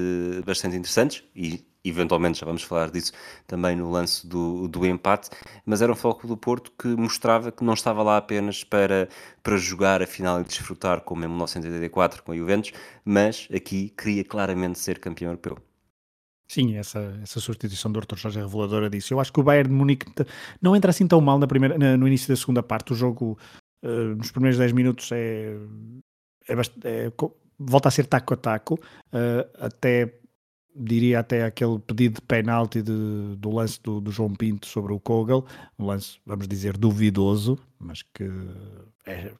bastante interessantes e eventualmente já vamos falar disso também no lance do, do empate, mas era um foco do Porto que mostrava que não estava lá apenas para, para jogar a final e desfrutar como em 1984 com a Juventus, mas aqui queria claramente ser campeão europeu. Sim, essa, essa substituição do Arthur Jorge é reveladora disso. Eu acho que o Bayern de Munique não entra assim tão mal na primeira, na, no início da segunda parte. O jogo, uh, nos primeiros 10 minutos, é, é, é, volta a ser taco a taco, uh, até diria até aquele pedido de penalti de, do lance do, do, João Pinto sobre o Kogel, um lance, vamos dizer, duvidoso, mas que é,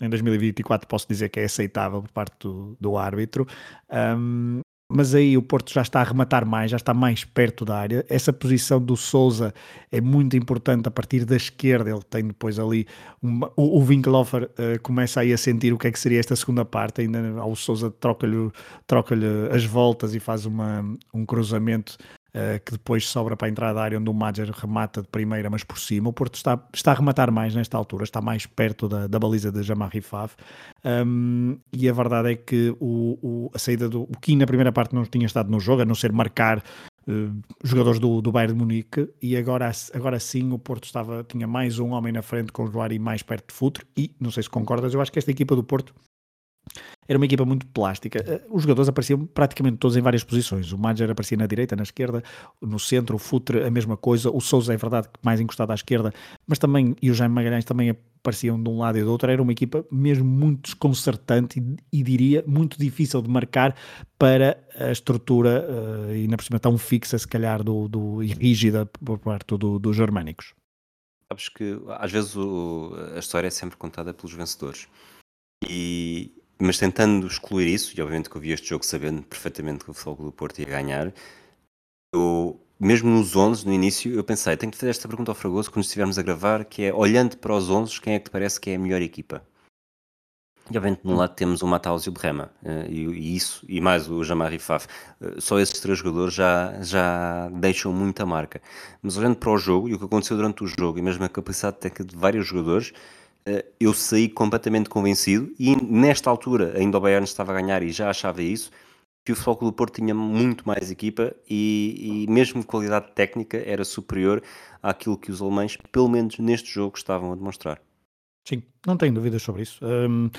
em 2024 posso dizer que é aceitável por parte do, do árbitro. Um, mas aí o Porto já está a rematar mais, já está mais perto da área. Essa posição do Souza é muito importante a partir da esquerda. Ele tem depois ali uma, o, o Winkelhofer uh, começa aí a sentir o que é que seria esta segunda parte. Ainda ao Souza troca-lhe troca as voltas e faz uma, um cruzamento uh, que depois sobra para a entrada da área onde o Madger remata de primeira, mas por cima. O Porto está, está a rematar mais nesta altura, está mais perto da, da baliza de Jamarri Faf. Um, e a verdade é que o, o, a saída do o Kim na primeira parte não tinha estado no jogo, a não ser marcar Uh, jogadores do, do Bayern de Munique e agora, agora sim o Porto estava, tinha mais um homem na frente com o Joari mais perto de Futre e, não sei se concordas, eu acho que esta equipa do Porto era uma equipa muito plástica. Eh, os jogadores apareciam praticamente todos em várias posições. O Madger aparecia na direita, na esquerda, no centro, o Futre a mesma coisa, o Souza é verdade mais encostado à esquerda, mas também, e o Jaime Magalhães também apareciam de um lado e do outro. Era uma equipa mesmo muito desconcertante e, e diria muito difícil de marcar para a estrutura uh, e na por cima tão fixa, se calhar, do, do, e rígida por parte do, dos germânicos. Sabes que às vezes o, a história é sempre contada pelos vencedores. E, mas tentando excluir isso, e obviamente que eu vi este jogo sabendo perfeitamente que o Futebol do Porto ia ganhar, eu, mesmo nos 11, no início, eu pensei, tenho que fazer esta pergunta ao Fragoso quando estivermos a gravar, que é, olhando para os 11, quem é que te parece que é a melhor equipa? E obviamente no lado temos o Mataus e o Brema, eh, e, isso, e mais o Jamar e Faf. Eh, só esses três jogadores já, já deixam muita marca. Mas olhando para o jogo, e o que aconteceu durante o jogo, e mesmo a capacidade técnica de vários jogadores, eu saí completamente convencido e nesta altura ainda o Bayern estava a ganhar e já achava isso que o Futebol do Porto tinha muito mais equipa e, e mesmo qualidade técnica era superior àquilo que os alemães, pelo menos neste jogo, estavam a demonstrar. Sim, não tenho dúvidas sobre isso. Um,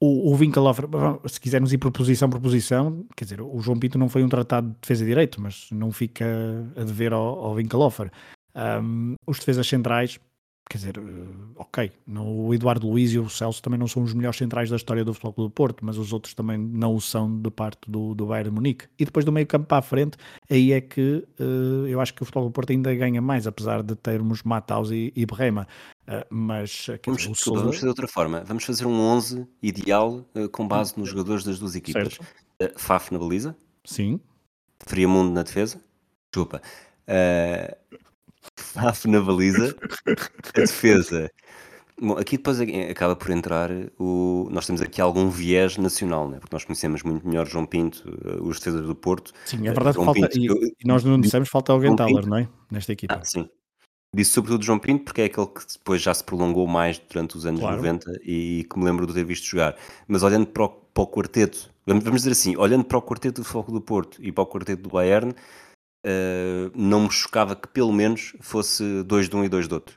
o, o Winkelhofer, se quisermos ir por posição por posição, quer dizer, o João Pinto não foi um tratado de defesa direito, mas não fica a dever ao, ao Winkelhofer. Um, os defesas centrais, quer dizer, eh, ok, o Eduardo Luiz e o Celso também não são os melhores centrais da história do Futebol do Porto, mas os outros também não o são de parte do, do Bayern Munique. E depois do meio campo para a frente, aí é que uh, eu acho que o Futebol do Porto ainda ganha mais, apesar de termos Matthaus e, e Brema. Uh, mas vamos, dizer, Sousa... vamos fazer de outra forma, vamos fazer um 11 ideal uh, com base nos jogadores das duas equipas. Faf na baliza? Sim. Friamundo na defesa? Desculpa. Uh, Faf na baliza, a defesa. Bom, aqui depois acaba por entrar o. Nós temos aqui algum viés nacional, né? porque nós conhecemos muito melhor João Pinto, eh, os defesas do Porto. Sim, é verdade João que falta. Pinto, e, e, nós não dissemos, falta o Genthaler, não é? Nesta equipa. Ah, sim. Disse sobretudo João Pinto, porque é aquele que depois já se prolongou mais durante os anos claro. 90 e que me lembro de ter visto jogar. Mas olhando para o, para o quarteto, vamos, vamos dizer assim, olhando para o quarteto do Foco do Porto e para o quarteto do Bayern, uh, não me chocava que pelo menos fosse dois de um e dois do outro.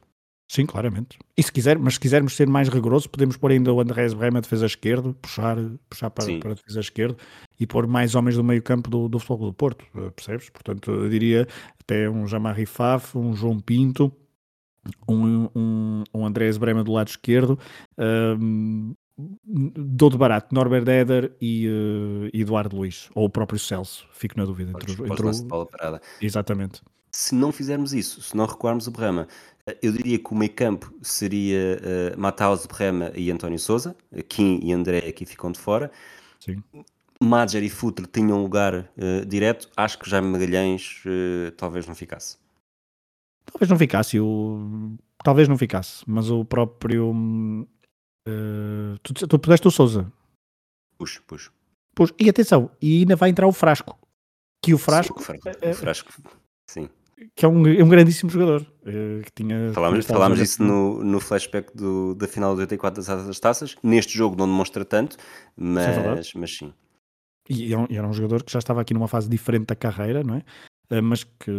Sim, claramente. E se quiser, mas se quisermos ser mais rigoroso, podemos pôr ainda o Andrés Brema a defesa esquerda, puxar, puxar para, para a defesa esquerda e pôr mais homens do meio campo do, do Futebol do Porto, eh, percebes? Portanto, eu diria até um Jamarri Faf, um João Pinto, um, um, um Andrés Brema do lado esquerdo, um, dou de barato Norbert Eder e uh, Eduardo Luiz, ou o próprio Celso, fico na dúvida. Entre, entre o... bola parada. Exatamente. Se não fizermos isso, se não recuarmos o Brema, eh, eu diria que o meio campo seria uh, Matheus Brema e António Souza, Kim e André aqui ficam de fora. Sim. Madger e Futre tinham lugar uh, direto, acho que Jaime Magalhães uh, talvez não ficasse. Talvez não ficasse, o... talvez não ficasse, mas o próprio hum, Uh, tu, tu puseste o Souza. Puxo, puxo. puxo. E atenção, e ainda vai entrar o Frasco. Que o Frasco. Sim, o frasco, é, o frasco sim. Que é um, é um grandíssimo jogador. Uh, que tinha, falámos falámos disso no, no flashback do, da final de 84 das, das taças. Neste jogo não demonstra tanto, mas sim. Mas sim. E era um jogador que já estava aqui numa fase diferente da carreira, não é? Eh, mas que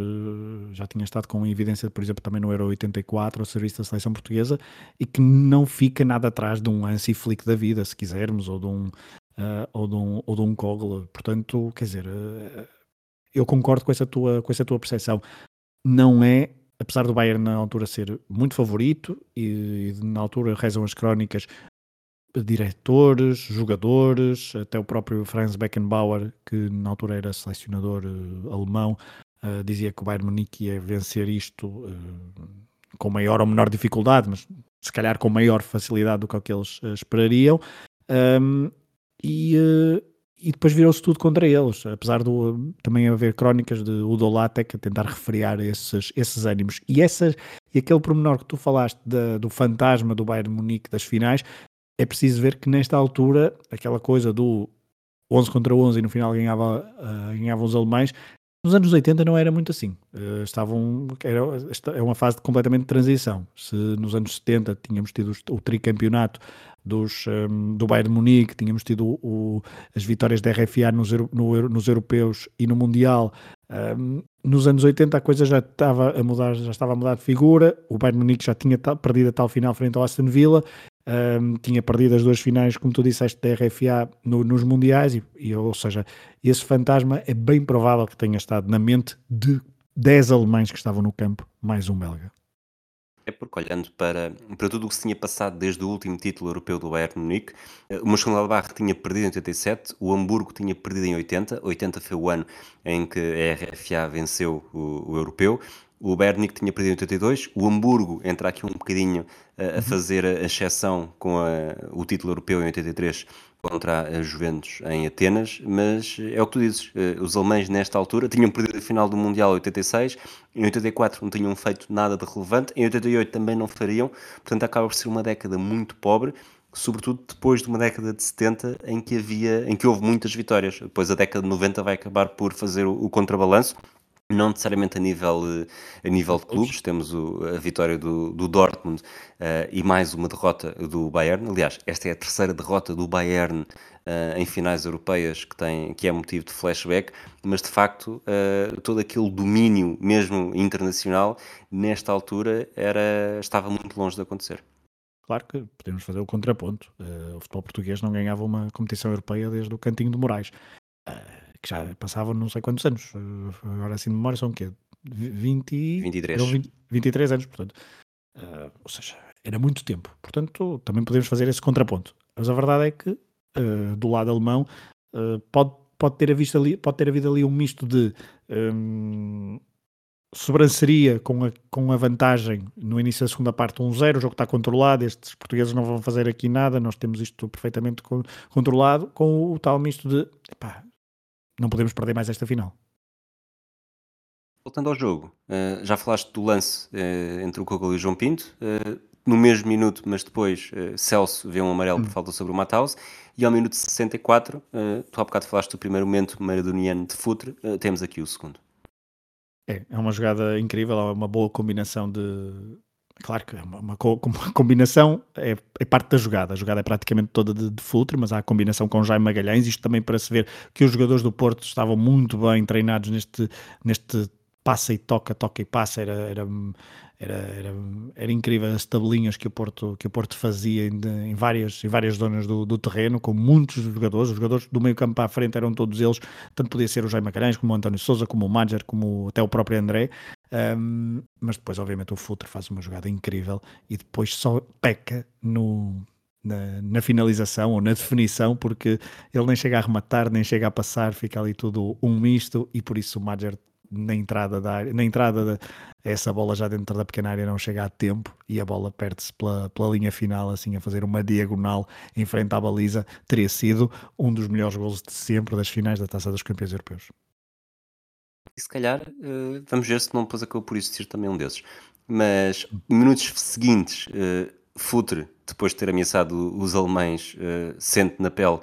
já tinha estado com evidência, por exemplo, também no Euro 84, ao serviço da seleção portuguesa, e que não fica nada atrás de um Hansi Flick da vida, se quisermos, ou de um, uh, ou de um, ou de um Kogel. Portanto, quer dizer, uh, eu concordo com essa tua, com essa tua percepção. Não é, apesar do Bayern na altura ser muito favorito, e, e na altura rezam as crónicas, diretores, jogadores, até o próprio Franz Beckenbauer, que na altura era selecionador uh, alemão, uh, dizia que o Bayern Munique ia vencer isto uh, com maior ou menor dificuldade, mas se calhar com maior facilidade do que o que eles esperariam. Um, e, e depois virou-se tudo contra eles, apesar de também haver crónicas de Udo Lattek a tentar refriar esses, esses ânimos. E, essas, e aquele pormenor que tu falaste do fantasma do Bayern Munique das finais, é preciso ver que nesta altura, aquela coisa do 11 contra 11 e no final ganhava, uh, ganhavam os alemães, nos anos 80 não era muito assim. Uh, estavam, era, é uma fase de completamente de transição. Se nos anos 70 tínhamos tido o, tricampeonato dos, um, do Bayern Munique, tínhamos tido o, as vitórias da RFA nos, no, nos europeus e no Mundial. Um, nos anos 80 a coisa já estava a mudar, já estava a mudar de figura. O Bayern Munique já tinha perdido a tal final frente ao Aston Villa um, tinha perdido as duas finais, como tu disseste, da RFA no, nos Mundiais, e, e, ou seja, esse fantasma é bem provável que tenha estado na mente de 10 alemães que estavam no campo, mais um belga. É porque olhando para, para tudo o que se tinha passado desde o último título europeu do Bayern Munique, eh, o Mönchengladbach tinha perdido em 87, o Hamburgo tinha perdido em 80, 80 foi o ano em que a RFA venceu o, o europeu, o Bayern tinha perdido em 82, o Hamburgo entra aqui um bocadinho a, a uhum. fazer a exceção com a, o título europeu em 83 contra a Juventus em Atenas, mas é o que tu dizes, eh, os alemães nesta altura tinham perdido a final do Mundial em 86, em 84 não tinham feito nada de relevante, em 88 também não fariam, portanto acaba por ser uma década muito pobre, sobretudo depois de uma década de 70 em que havia, em que houve muitas vitórias. Depois a década de 90 vai acabar por fazer o, o contrabalanço não necessariamente a nível, a nível de clubes, temos o, a vitória do, do Dortmund uh, e mais uma derrota do Bayern. Aliás, esta é a terceira derrota do Bayern uh, em finais europeias que, tem, que é motivo de flashback, mas de facto uh, todo aquele domínio, mesmo internacional, nesta altura era, estava muito longe de acontecer. Claro que podemos fazer o contraponto. o futebol português não ganhava uma competição europeia desde o Cantinho de Moraes que já passavam não sei quantos anos, eh, agora assim de memória são o quê? 20, 23. 20, 23 anos, portanto. Uh, ou seja, era muito tempo. Portanto, também podemos fazer esse contraponto. Mas a verdade é que uh, do lado alemão uh, pode, pode, ter havido ali, pode ter havido ali um misto de um, sobranceria com a, com a vantagem no início da segunda parte 1-0, o jogo está controlado, estes portugueses não vão fazer aqui nada, nós temos isto perfeitamente controlado, com o tal misto de epá, não podemos perder mais esta final. Voltando ao jogo, uh, já falaste do lance uh, entre o Coco e o João Pinto. Uh, no mesmo minuto, mas depois Celso vê um amarelo por hum. falta sobre o Mataus. E ao minuto 64, tu há bocado falaste do primeiro momento maradoniano de futre, temos aqui o segundo. É, é uma jogada incrível, é uma boa combinação de, Claro que é uma, uma, uma combinação é, é, parte da jogada. A jogada é praticamente toda de, de Futre, mas há a combinação com Jaime Magalhães. Isto também para se ver que os jogadores do Porto estavam muito bem treinados neste, neste passa e toca, toca e passa. Era, era, era, era, era incrível as tabelinhas que o Porto, que o Porto fazia em, em várias, em várias zonas do, do, terreno, com muitos jogadores. Os jogadores do meio campo para a frente eram todos eles, tanto podia ser o Jaime Magalhães, como o António Souza, como o Madger, como até o próprio André. Um, mas depois, obviamente, o Futre faz uma jogada incrível e depois só peca no, na, na, finalização ou na definição, porque ele nem chega a rematar, nem chega a passar, fica ali tudo um misto e por isso o Madger na entrada da área, na entrada de, essa bola já dentro da pequena área não chega a tempo e a bola perde-se pela, pela linha final, assim a fazer uma diagonal em frente à baliza, teria sido um dos melhores golos de sempre das finais da Taça dos Campeões Europeus. E se calhar, uh, vamos ver se não depois acabou por existir também um desses. Mas minutos seguintes, uh, Futre, depois de ter ameaçado os alemães, uh, sente na pele uh,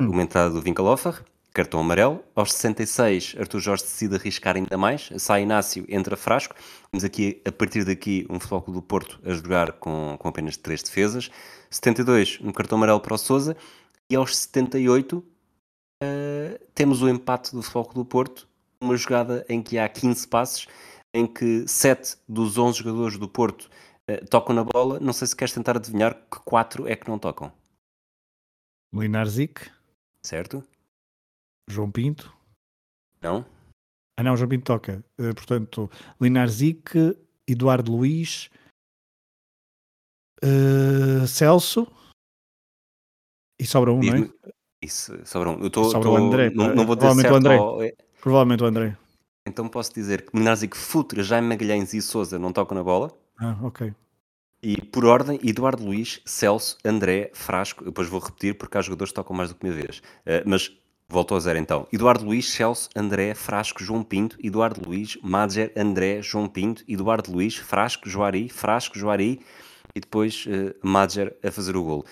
hum. uma entrada do Winkelhofer cartão amarelo. Aos 66, Arthur Jorge decide arriscar ainda mais. Sai Inácio, entra Frasco. Temos aqui, a partir daqui, um Futebol do Porto a jogar com, com apenas três defesas. 72, um cartão amarelo para o Souza. E aos 78, uh, eh, temos o empate do Futebol do Porto. Uma jogada em que há 15 passes, em que 7 dos 11 jogadores do Porto uh, tocam na bola. Não sei se queres tentar adivinhar que 4 é que não tocam. Linarzik. Certo. João Pinto? Não. Ah não, João Pinto toca. Uh, portanto, Linar Zic, Eduardo Luiz, uh, Celso e sobra um, não é? Isso, sobra um. Eu tô, sobra tô, o André. Não, não vou dizer Provavelmente o André. Ao... É- Provavelmente o André. Então posso dizer que Linar Zic, Futre, Jaime Magalhães e Souza não tocam na bola. Ah, ok. E por ordem, Eduardo Luiz, Celso, André, Frasco. Depois vou repetir porque há jogadores que tocam mais do que uma vez. Uh, mas voltou a zero então. Eduardo Luiz, Celso, André, Frasco, João Pinto, Eduardo Luiz, Madger, André, João Pinto, Eduardo Luiz, Frasco, Joari, Frasco, Joari e depois uh, Madger a fazer o golo.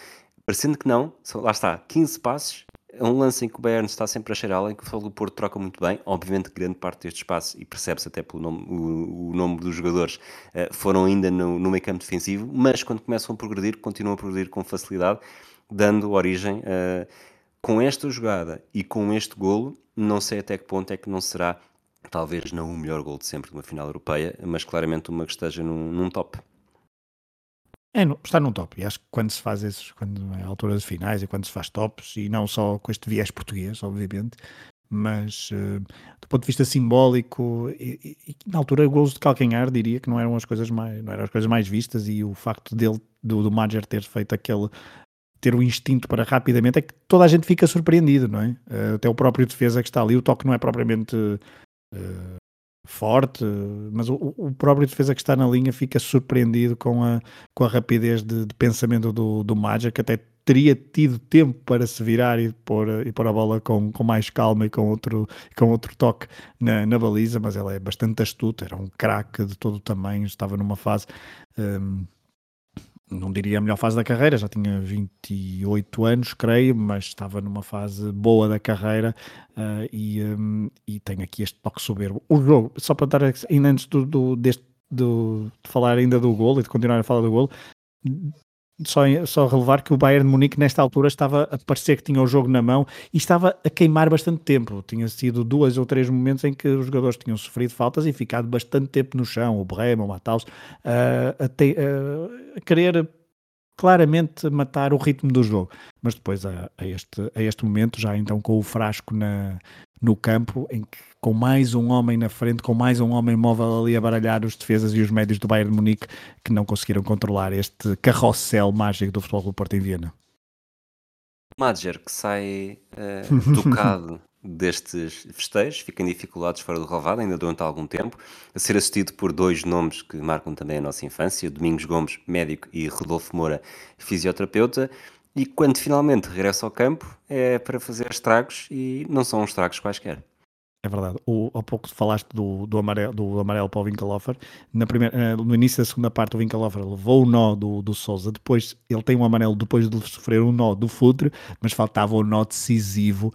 Parecendo que não, lá está, 15 passes, é um lance em que o Bayern está sempre a cheirar, em que o Futebol do Porto troca muito bem. Obviamente, grande parte deste espaço, e percebe-se até pelo nome, o, o nome dos jogadores, uh, foram ainda no, no meio campo defensivo, mas quando começam a progredir, continuam a progredir com facilidade, dando origem uh, com esta jogada e com este golo. Não sei até que ponto é que não será, talvez não o melhor golo de sempre de uma final europeia, mas claramente uma que esteja num, num top. É, está num top. E acho que quando se faz esses, quando é altura das finais e quando se faz tops, e não só com este viés português, obviamente, mas uh, do ponto de vista simbólico, e, e, na altura gols de calcanhar diria que não eram as coisas mais, não eram as coisas mais vistas, e o facto dele, do, do ter feito aquele ter o instinto para rapidamente, é que toda a gente fica surpreendido, não é? Uh, até o próprio defesa que está ali, o toque não é propriamente uh, forte, mas o, o, próprio defesa que está na linha fica surpreendido com a, com a rapidez de, de pensamento do, do Magic, que até teria tido tempo para se virar e pôr, e pôr a bola com, com mais calma e com outro, com outro toque na, na baliza, mas ele é bastante astuto, era um craque de todo o tamanho, estava numa fase. Um, não diria a melhor fase da carreira, já tinha 28 anos, creio, mas estava numa fase boa da carreira uh, e, um, e tem aqui este toque soberbo. O jogo, só para dar ainda antes do, do, deste, do, de falar ainda do gol e de continuar a falar do gol, só, só relevar que o Bayern de Munique nesta altura estava a parecer que tinha o jogo na mão e estava a queimar bastante tempo. Tinha sido dois ou três momentos em que os jogadores tinham sofrido faltas e ficado bastante tempo no chão, o Bremen, o Matheus, uh, a, uh, a querer claramente matar o ritmo do jogo. Mas depois a, a, este, a este momento, já então com o frasco na, no campo, em que com mais um homem na frente, com mais um homem móvel ali a baralhar os defesas e os médios do Bayern de Munique, que não conseguiram controlar este carrossel mágico do Futebol do Porto em Viena. Madger, que sai uh, tocado destes festejos, fica em dificuldades fora do relevado, ainda durante algum tempo, a ser assistido por dois nomes que marcam também a nossa infância, Domingos Gomes, médico, e Rodolfo Moura, fisioterapeuta, e quando finalmente regressa ao campo é para fazer estragos e não são estragos quaisquer. É verdade. O, há pouco falaste do, do, amarelo, do amarelo para o Winkelhofer. Na primeira, eh, no início da segunda parte, o Winkelhofer levou o nó do, do Souza. Depois, ele tem um amarelo depois de sofrer um nó do Futre, mas faltava o um nó decisivo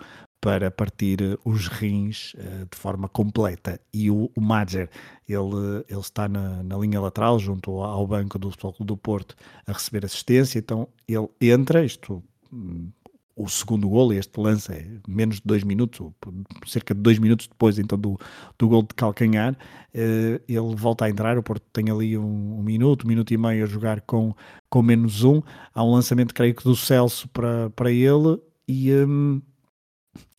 para partir eh, os rins uh, de forma completa. E o, o Madger, ele, ele está na, na linha lateral, junto ao banco do Futebol do Porto, a receber assistência. Então, ele entra, isto hum, o segundo gol, este lance é menos de dois minutos, cerca de dois minutos depois então do, do gol de calcanhar, eh, ele volta a entrar, o Porto tem ali um, um, minuto, um minuto e meio a jogar com, com menos um, há um lançamento creio que do Celso para, para ele e, um,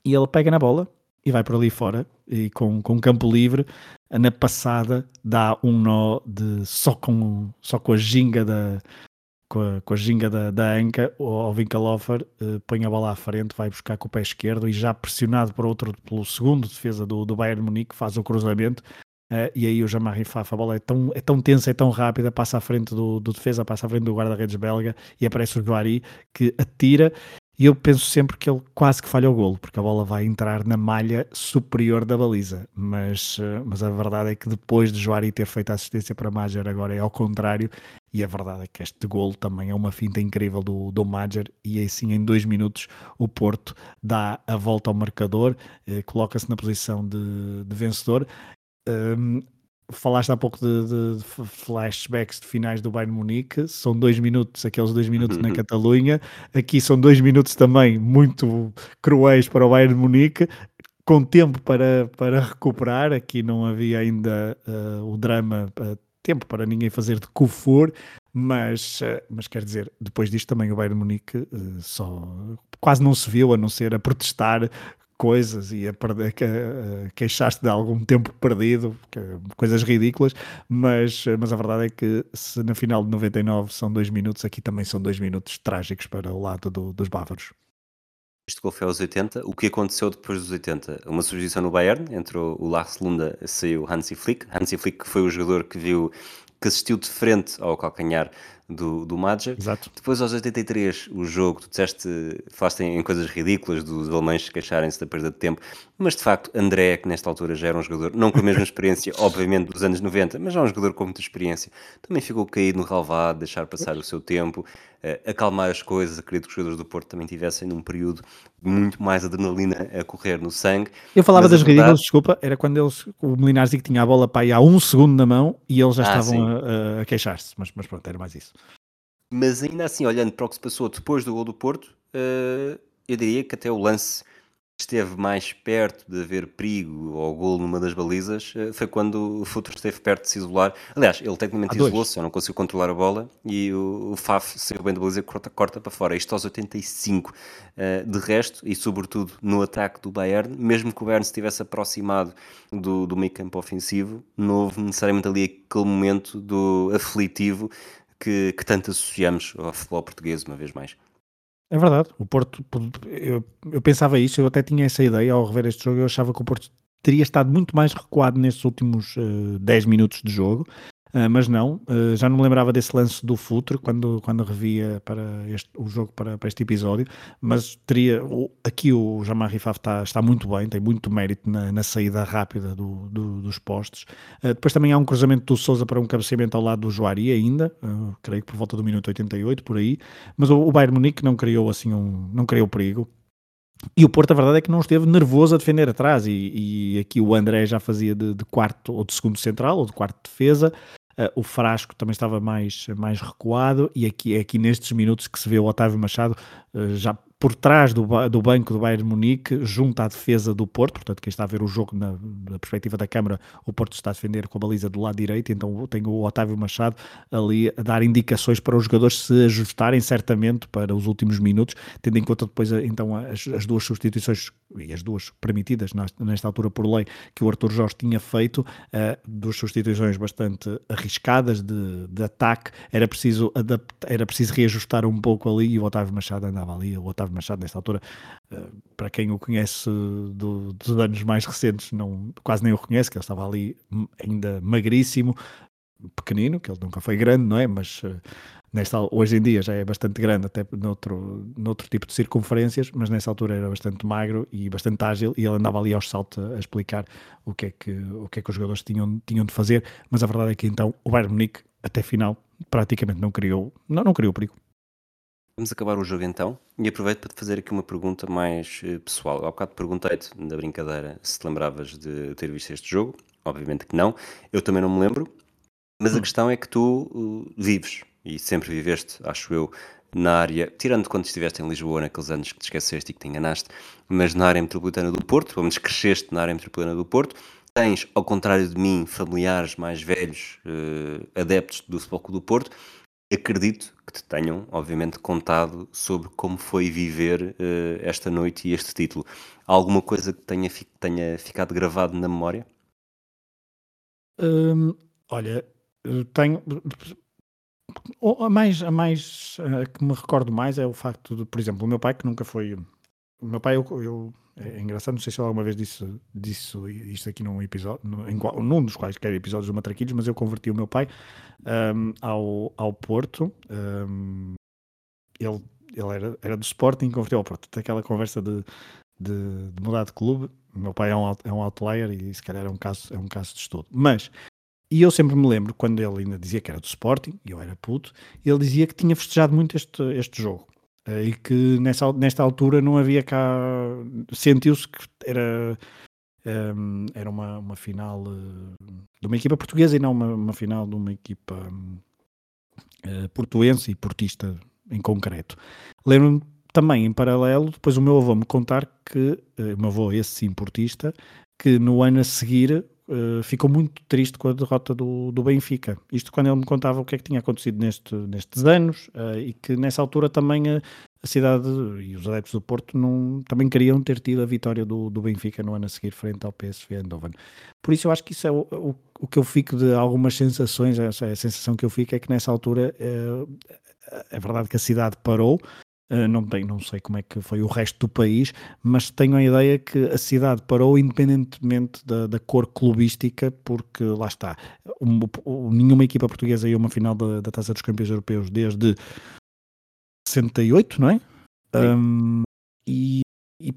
e ele pega na bola e vai por ali fora e com, com campo livre na passada dá um nó de só com, só com a ginga da, com a, com a ginga da, da anca, o Winkelhofer uh, põe a bola à frente, vai buscar com o pé esquerdo e já pressionado por outro, pelo segundo defesa do, do Bayern Munique, faz o cruzamento. Uh, e aí o Jamarri Fafa, a bola é tão, é tão tensa, é tão rápida, passa à frente do, do defesa, passa à frente do guarda-redes belga e aparece o Joari que atira e eu penso sempre que ele quase que falha o golo, porque a bola vai entrar na malha superior da baliza. Mas, eh, mas a verdade é que depois de Joari ter feito a assistência para Major, agora é ao contrário. E a verdade é que este golo também é uma finta incrível do, do Major. E assim, em dois minutos, o Porto dá a volta ao marcador, eh, coloca-se na posição de, de vencedor. Um, falaste há pouco de, de, de, flashbacks de finais do Bayern Munique, são dois minutos, aqueles dois minutos na Catalunha, aqui são dois minutos também muito cruéis para o Bayern Munique, com tempo para, para recuperar, aqui não havia ainda uh, o drama, uh, tempo para ninguém fazer de Kufur, mas, uh, mas quer dizer, depois disto também o Bayern Munique só quase não se viu, a não ser a protestar coisas e a, perder, a, queixar-se de algum tempo perdido, coisas ridículas, mas, mas a verdade é que se na final de 99 são dois minutos, aqui também são dois minutos trágicos para o lado do, dos bávaros. Este gol foi aos 80. O que aconteceu depois dos 80? Uma substituição no Bayern, entrou o Lars Lunda, saiu Hansi Flick. Hansi Flick foi o jogador que viu que assistiu de frente ao calcanhar do, do Madja. Exato. Depois, aos 83, o jogo, tu disseste, falaste em, em coisas ridículas dos alemães queixarem-se da perda de tempo, mas de facto, André, que nesta altura já era um jogador, não com a mesma experiência, obviamente, dos anos 90, mas já um jogador com muita experiência, também ficou caído no relvado, deixar passar o seu tempo, uh, acalmar as coisas. Acredito que os jogadores do Porto também tivessem num período muito mais adrenalina a correr no sangue. Eu falava das verdade... ridículas, desculpa, era quando eles, o que tinha a bola para aí há um segundo na mão e eles já ah, estavam a, a queixar-se, mas, mas pronto, era mais isso. Mas ainda assim, olhando para o que se passou depois do gol do Porto, uh, eu diria que até o lance esteve mais perto de haver perigo ao gol numa das balizas uh, foi quando o Futuro esteve perto de se isolar. Aliás, ele tecnicamente isolou-se, não conseguiu controlar a bola e o, o Faf saiu bem da baliza e corta, corta para fora. Isto aos 85. Uh, eh, de resto, e sobretudo no ataque do Bayern, mesmo que o Bayern se tivesse aproximado do, do meio campo ofensivo, não houve necessariamente ali aquele momento do aflitivo que, que tanto associamos ao futebol português, uma vez mais. É verdade, o Porto, eu, eu pensava isso, eu até tinha essa ideia ao rever este jogo, eu achava que o Porto teria estado muito mais recuado nestes últimos uh, eh, 10 minutos de jogo Uh, mas não, uh, já não me lembrava desse lance do Futre quando, quando revia para este, o jogo para, para este episódio, mas teria, o, aqui o Jamar Rifaf está, está muito bem, tem muito mérito na, na saída rápida do, do, dos postes. Uh, depois também há um cruzamento do Souza para um cabeceamento ao lado do Joari ainda, creio que por volta do minuto 88, por aí, mas o, o Bayern Munique não criou assim um, não criou perigo, e o Porto, a verdade é que não esteve nervoso a defender atrás, e, e aqui o André já fazia de, de, quarto ou de segundo central, ou de quarto defesa, Uh, o Frasco também estava mais, mais recuado. E aqui, é aqui nestes minutos que se vê o Otávio Machado uh, já por trás do, do banco do Bayern Munique, junto à defesa do Porto, portanto, quem está a ver o jogo na, na, perspectiva da câmara, o Porto está a defender com a baliza do lado direito, então tem o Otávio Machado ali a dar indicações para os jogadores se ajustarem certamente para os últimos minutos, tendo em conta depois então as, as duas substituições, e as duas permitidas nesta altura por lei, que o Arthur Jorge tinha feito, uh, duas substituições bastante arriscadas de, de ataque, era preciso, adaptar, era preciso reajustar um pouco ali e o Otávio Machado andava ali, o Otávio Otávio Machado, nesta altura, uh, para quem o conhece do, dos anos mais recentes, não, quase nem o reconhece, que ele estava ali ainda magríssimo, pequenino, que ele nunca foi grande, não é? Mas uh, nesta, hoje em dia já é bastante grande, até noutro, noutro tipo de circunferências, mas nessa altura era bastante magro e bastante ágil, e ele andava ali aos saltos a explicar o que, é que, o que é que os jogadores tinham, tinham de fazer, mas a verdade é que então o Bayern Munique, até final, praticamente não criou, não, não criou perigo. Vamos acabar o jogo então e aproveito para te fazer aqui uma pergunta mais uh, pessoal. Há bocado perguntei-te, na brincadeira, se te lembravas de ter visto este jogo. Obviamente que não. Eu também não me lembro. Mas a hum. questão é que tu uh, vives e sempre viveste, acho eu, na área, tirando quando estiveste em Lisboa naqueles anos que te esqueceste e que te enganaste, mas na área metropolitana do Porto, pelo menos cresceste na área metropolitana do Porto, tens, ao contrário de mim, familiares mais velhos, uh, adeptos do Futebol Clube do Porto, Acredito que te tenham, obviamente, contado sobre como foi viver uh, esta noite e este título. Há alguma coisa que tenha, fi tenha ficado gravado na memória? Hum, olha, tenho. A mais, a mais a que me recordo mais é o facto de, por exemplo, o meu pai, que nunca foi. O meu pai, eu, eu é engraçado, não sei se eu alguma vez disse, disse isto aqui num episódio, em, num dos quaisquer episódios do Matraquilhos, mas eu converti o meu pai um, ao, ao Porto. Um, ele ele era, era do Sporting, converteu ao Porto. Aquela conversa de, de, de, mudar de clube. O meu pai é um, é um outlier e se calhar é um caso, é um caso de estudo. Mas, e eu sempre me lembro, quando ele ainda dizia que era do Sporting, e eu era puto, ele dizia que tinha festejado muito este, este jogo. Eh, e que nessa, nesta altura não havia cá. Sentiu-se que era, ehm, era uma, uma final uh, de uma equipa portuguesa e não uma, uma final de uma equipa uh, portuense e portista em concreto. Lembro-me também, em paralelo, depois o meu avô me contar que, o meu avô, esse sim portista, que no ano a seguir uh, ficou muito triste com a derrota do, do Benfica. Isto quando ele me contava o que é que tinha acontecido neste, nestes anos uh, e que nessa altura também a, a, cidade e os adeptos do Porto não, também queriam ter tido a vitória do, do Benfica no ano a seguir frente ao PSV Eindhoven. Por isso eu acho que isso é o, o, o que eu fico de algumas sensações, essa é a sensação que eu fico é que nessa altura é, é verdade que a cidade parou, Uh, não, tenho, não sei como é que foi o resto do país, mas tenho a ideia que a cidade parou independentemente da, da cor clubística, porque lá está, um, um, nenhuma equipa portuguesa ia uma final da, da Taça dos Campeões Europeus desde 68, não é? Um, e, e,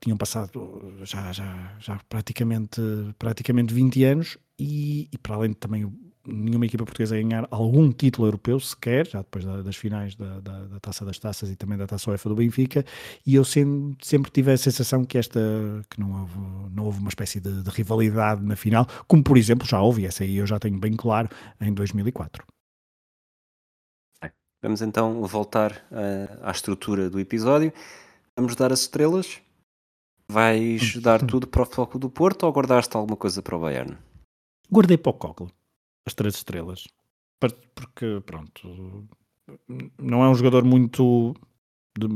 tinham passado já, já, já praticamente, praticamente 20 anos, e, e para além de também nenhuma equipa portuguesa a ganhar algum título europeu sequer, já depois das finais da, da, da, Taça das Taças e também da Taça UEFA do Benfica, e eu sempre, sempre tive a sensação que esta que não houve, não houve uma espécie de, de, rivalidade na final, como por exemplo já houve, essa aí eu já tenho bem claro, em 2004. Vamos então voltar uh, à estrutura do episódio. Vamos dar as estrelas. Vais dar tudo para o Foco do Porto ou guardaste alguma coisa para o Bayern? Guardei para o Coglo as três estrelas. Porque, pronto, não é um jogador muito. De,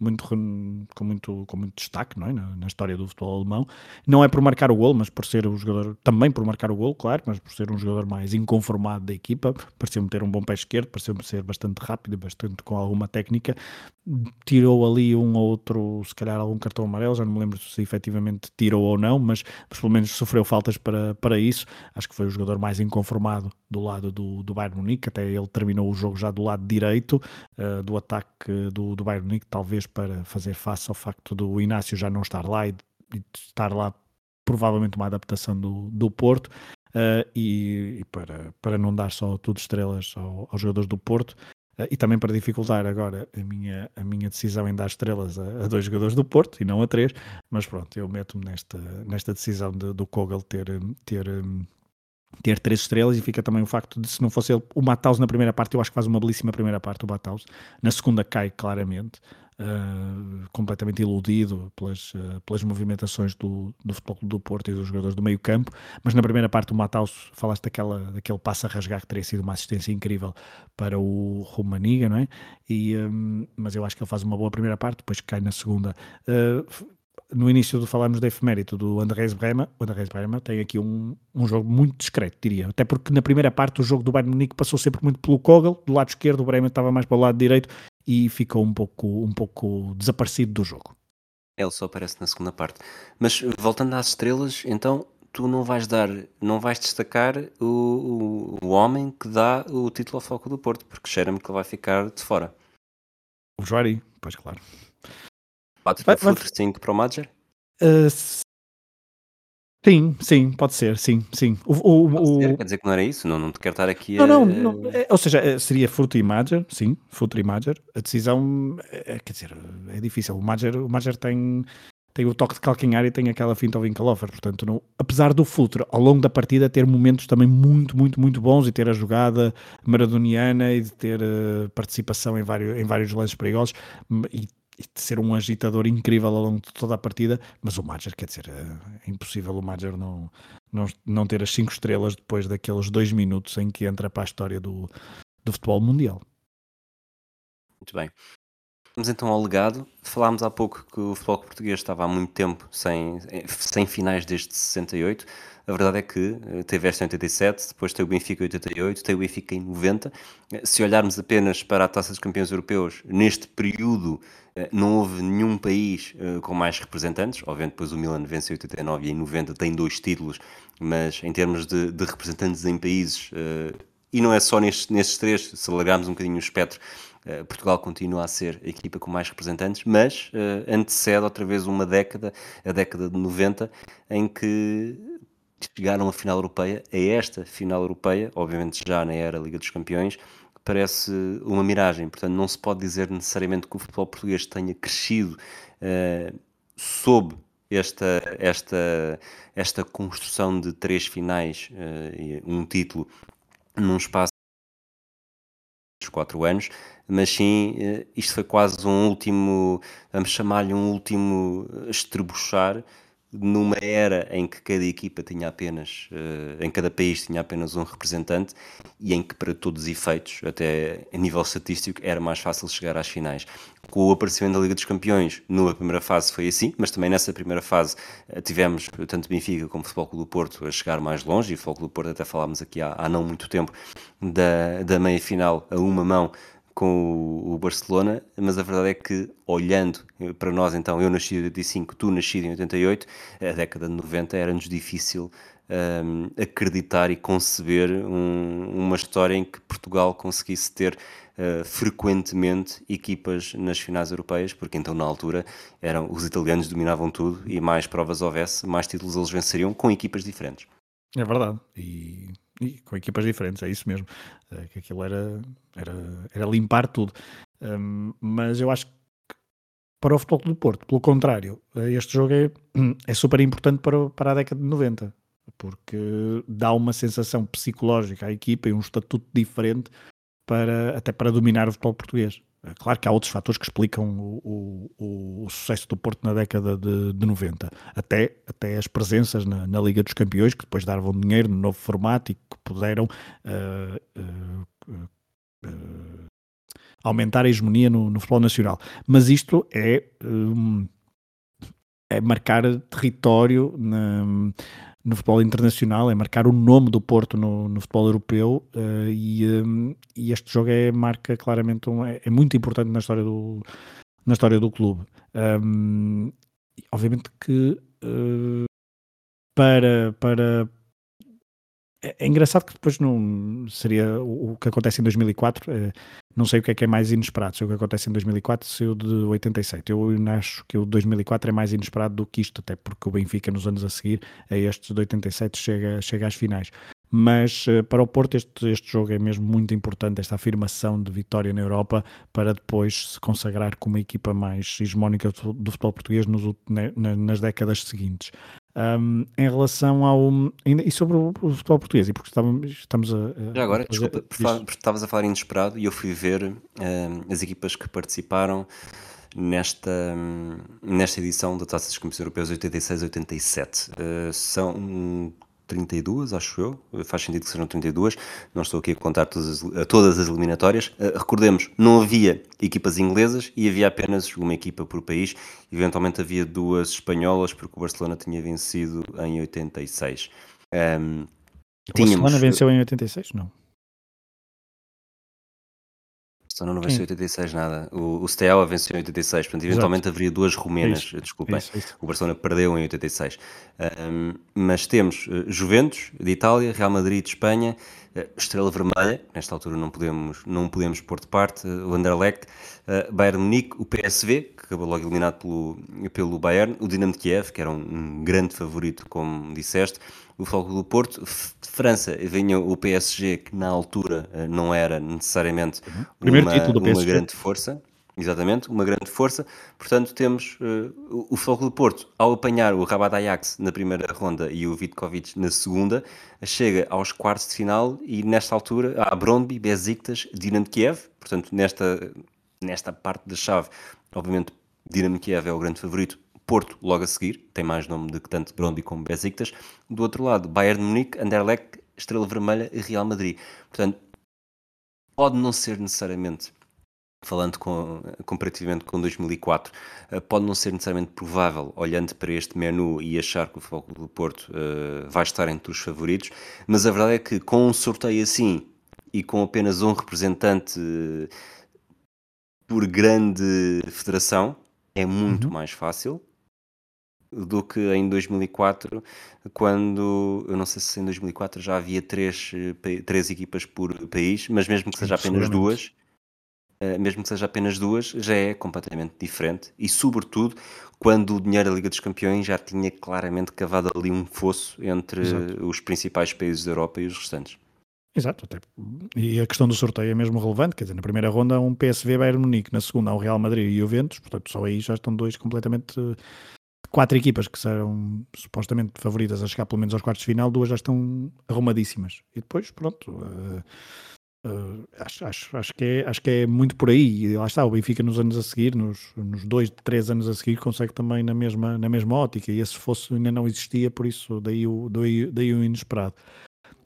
muito, com, muito, com muito destaque não é? na, na, história do futebol alemão. Não é por marcar o gol, mas por ser um jogador, também por marcar o gol, claro, mas por ser um jogador mais inconformado da equipa, pareceu-me ter um bom pé esquerdo, pareceu-me ser bastante rápido, bastante com alguma técnica. Tirou ali um ou outro, se calhar algum cartão amarelo, já não me lembro se efetivamente tirou ou não, mas, mas pelo menos sofreu faltas para, para isso. Acho que foi o jogador mais inconformado do lado do, do Bayern Munique, até ele terminou o jogo já do lado direito uh, do ataque do, do Bayern Munique, talvez para fazer face ao facto do Inácio já não estar lá e, e estar lá provavelmente uma adaptação do, do Porto uh, e, e, para, para não dar só tudo estrelas ao, aos jogadores do Porto uh, e também para dificultar agora a minha, a minha decisão em dar estrelas a, a dois jogadores do Porto e não a três, mas pronto, eu meto-me nesta, nesta decisão de, do Kogel ter, ter ter três estrelas e fica também o facto de se não fosse ele, o Matheus na primeira parte, eu acho que faz uma belíssima primeira parte o Matheus, na segunda cai claramente, uh, completamente iludido pelas, uh, pelas movimentações do, do Futebol do Porto e dos jogadores do meio campo, mas na primeira parte o Matheus, falaste daquela, daquele passo a rasgar que teria sido uma assistência incrível para o Romaniga, não é? E, um, mas eu acho que ele faz uma boa primeira parte, depois cai na segunda. Uh, no início do falarmos da efemérito do Andrés Brema, o Andrés Brema tem aqui um, um jogo muito discreto, diria. Até porque na primeira parte o jogo do Bayern Munique passou sempre muito pelo Kogel, do lado esquerdo o Brema estava mais para o lado direito e ficou um pouco, um pouco desaparecido do jogo. Ele só aparece na segunda parte. Mas voltando às estrelas, então tu não vais dar, não vais destacar o, o, o homem que dá o título ao Foco do Porto, porque cheira-me que ele vai ficar de fora. O Joari, pois claro. 4 para o Futre, 5 para o Major? Uh, sim, sim, pode ser, sim, sim. O, o, o... Quer dizer que não era isso? Não, não te quero estar aqui não, a... Não, não, é, ou seja, é, seria Futre e Major, sim, Futre e Major. A decisão, é, quer dizer, é difícil. O Major, o Major tem, tem o toque de calcanhar e tem aquela finta ao Winkelhofer, portanto, não, apesar do Futre, ao longo da partida, ter momentos também muito, muito, muito bons e ter a jogada maradoniana e de ter uh, participação em vários, em vários lances perigosos e e de ser um agitador incrível ao longo de toda a partida, mas o Major, quer dizer, é impossível o Major não, não, não ter as 5 estrelas depois daqueles dois minutos em que entra para a história do, do futebol mundial. Muito bem. Vamos então ao legado. Falámos há pouco que o futebol português estava há muito tempo sem, sem finais desde 68. A verdade é que eh, teve esta em 87, depois tem o Benfica em 88, tem o Benfica em 90. Se olharmos apenas para a Taça dos Campeões Europeus, neste período eh, não houve nenhum país com mais representantes. Obviamente, depois o Milan em 89 e em 90 tem dois títulos, mas em termos de, de representantes em países, e não é só nestes, nestes três, se alargarmos um bocadinho o espectro, Portugal continua a ser a equipa com mais representantes, mas antecede outra vez uma década, a década de 90, em que chegaram à final europeia, a esta final europeia, obviamente já na era Liga dos Campeões, parece uma miragem. Portanto, não se pode dizer necessariamente que o futebol português tenha crescido uh, sob esta, esta, esta construção de três finais uh, um título num espaço de quatro anos, mas sim, uh, isto foi quase um último, vamos chamar-lhe um último estrebuchar numa era em que cada equipa tinha apenas, uh, em cada país tinha apenas um representante e em que, para todos os efeitos, até a nível estatístico, era mais fácil chegar às finais. Com o aparecimento da Liga dos Campeões, numa primeira fase foi assim, mas também nessa primeira fase tivemos tanto Benfica como o Futebol Clube do Porto a chegar mais longe, e o Futebol Clube do Porto até falámos aqui há, há não muito tempo da, da meia final a uma mão com o Barcelona, mas a verdade é que, olhando para nós, então, eu nasci em 85, tu nascido em 88, a década de 90 era-nos difícil um, acreditar e conceber um, uma história em que Portugal conseguisse ter uh, frequentemente equipas nas finais europeias, porque então na altura eram os italianos dominavam tudo e mais provas houvesse, mais títulos eles venceriam com equipas diferentes. É verdade. E, e com equipas diferentes, é isso mesmo. É, que aquilo era, era, era limpar tudo. Um, mas eu acho que para o Futebol do Porto, pelo contrário, este jogo é, é super importante para, para a década de 90 porque dá uma sensação psicológica à equipa e um estatuto diferente para, até para dominar o futebol português. É claro que há outros fatores que explicam o, o, o sucesso do Porto na década de, de 90, até, até as presenças na, na, Liga dos Campeões, que depois davam dinheiro no novo formato e que puderam uh, uh, uh, aumentar a hegemonia no, no, futebol nacional. Mas isto é, um, é marcar território na no futebol internacional, é marcar o nome do Porto no, no futebol europeu uh, e, um, e, este jogo é, marca claramente, um, é, é, muito importante na história do, na história do clube. Um, obviamente que uh, para, para, é, é, engraçado que depois não seria o, que acontece em 2004. É, não sei o que é que é mais inesperado. Se o que acontece em 2004 se o de 87. Eu acho que o de 2004 é mais inesperado do que isto, até porque o Benfica nos anos a seguir a estes de 87 chega, chega às finais. Mas uh, para o Porto este, este jogo é mesmo muito importante, esta afirmação de vitória na Europa para depois se consagrar como a equipa mais hegemónica do, futebol português nos, na, nas décadas seguintes um, em relação ao. E sobre o, o futebol português, e porque estamos, estamos a. Já agora, a desculpa, porque estavas a falar inesperado e eu fui ver um, as equipas que participaram nesta, nesta edição da Taça dos Campeões Europeus 86-87. Uh, são 32, acho eu. Faz sentido que sejam 32. Não estou aqui a contar todas as, todas as eliminatórias. Uh, recordemos, não havia equipas inglesas e havia apenas uma equipa por país. Eventualmente havia duas espanholas, porque o Barcelona tinha vencido em 86. Um, o tínhamos... Barcelona venceu em 86? Não. Barcelona não venceu em 86 nada. O, o Steaua venceu em 86, portanto, eventualmente Exato. haveria duas romenas, isso, desculpem. Isso, isso. O Barcelona perdeu em 86. Um, mas temos uh, Juventus de Itália, Real Madrid de Espanha, Estrela Vermelha, nesta altura não podemos, não podemos pôr de parte, o Anderlecht, uh, Bayern Munique, o PSV, que acabou logo eliminado pelo, pelo Bayern, o Dinamo de Kiev, que era um, um grande favorito, como disseste, o Foco do Porto. De França vinha o PSG, que na altura eh, não era necessariamente uhum. uma, uma grande força. Exatamente, uma grande força. Portanto, temos uh, o Foco do Porto, ao apanhar o Rabat Ajax na primeira ronda e o Vitkovic na segunda, chega aos quartos de final e nesta altura há Brondby, Besiktas, Dinamo Kiev. Portanto, nesta, nesta parte da chave, obviamente, Dinamo Kiev é o grande favorito, Porto logo a seguir, tem mais nome do que tanto Brondby como Besiktas. Do outro lado, Bayern de Munique, Anderlecht, Estrela Vermelha e Real Madrid. Portanto, pode não ser necessariamente, falando com, comparativamente com 2004, eh, pode não ser necessariamente provável, olhando para este menu e achar que o Futebol do Porto uh, vai estar entre os favoritos, mas a verdade é que com um sorteio assim e com apenas um representante uh, por grande federação, é muito uhum. mais fácil do que em 2004, quando, eu não sei se em 2004 já havia três, eh, três equipas por país, mas mesmo que seja apenas duas, eh, mesmo que seja apenas duas, já é completamente diferente e, sobretudo, quando o dinheiro da Liga dos Campeões já tinha claramente cavado ali um fosso entre Exato. os principais países da Europa e os restantes. Exato, até. e a questão do sorteio é mesmo relevante, quer dizer, na primeira ronda há um PSV Bayern Munique, na segunda há o Real Madrid e o Juventus, portanto só aí já estão dois completamente quatro equipas que serão supostamente favoritas a chegar pelo menos aos quartos de final, duas já estão arrumadíssimas. E depois, pronto, uh, uh, acho, acho, acho, que é, acho que é muito por aí. E lá está, o Benfica nos anos a seguir, nos, nos dois, três anos a seguir, consegue também na mesma, na mesma ótica. E esse fosse ainda não existia, por isso daí o, daí, daí o inesperado.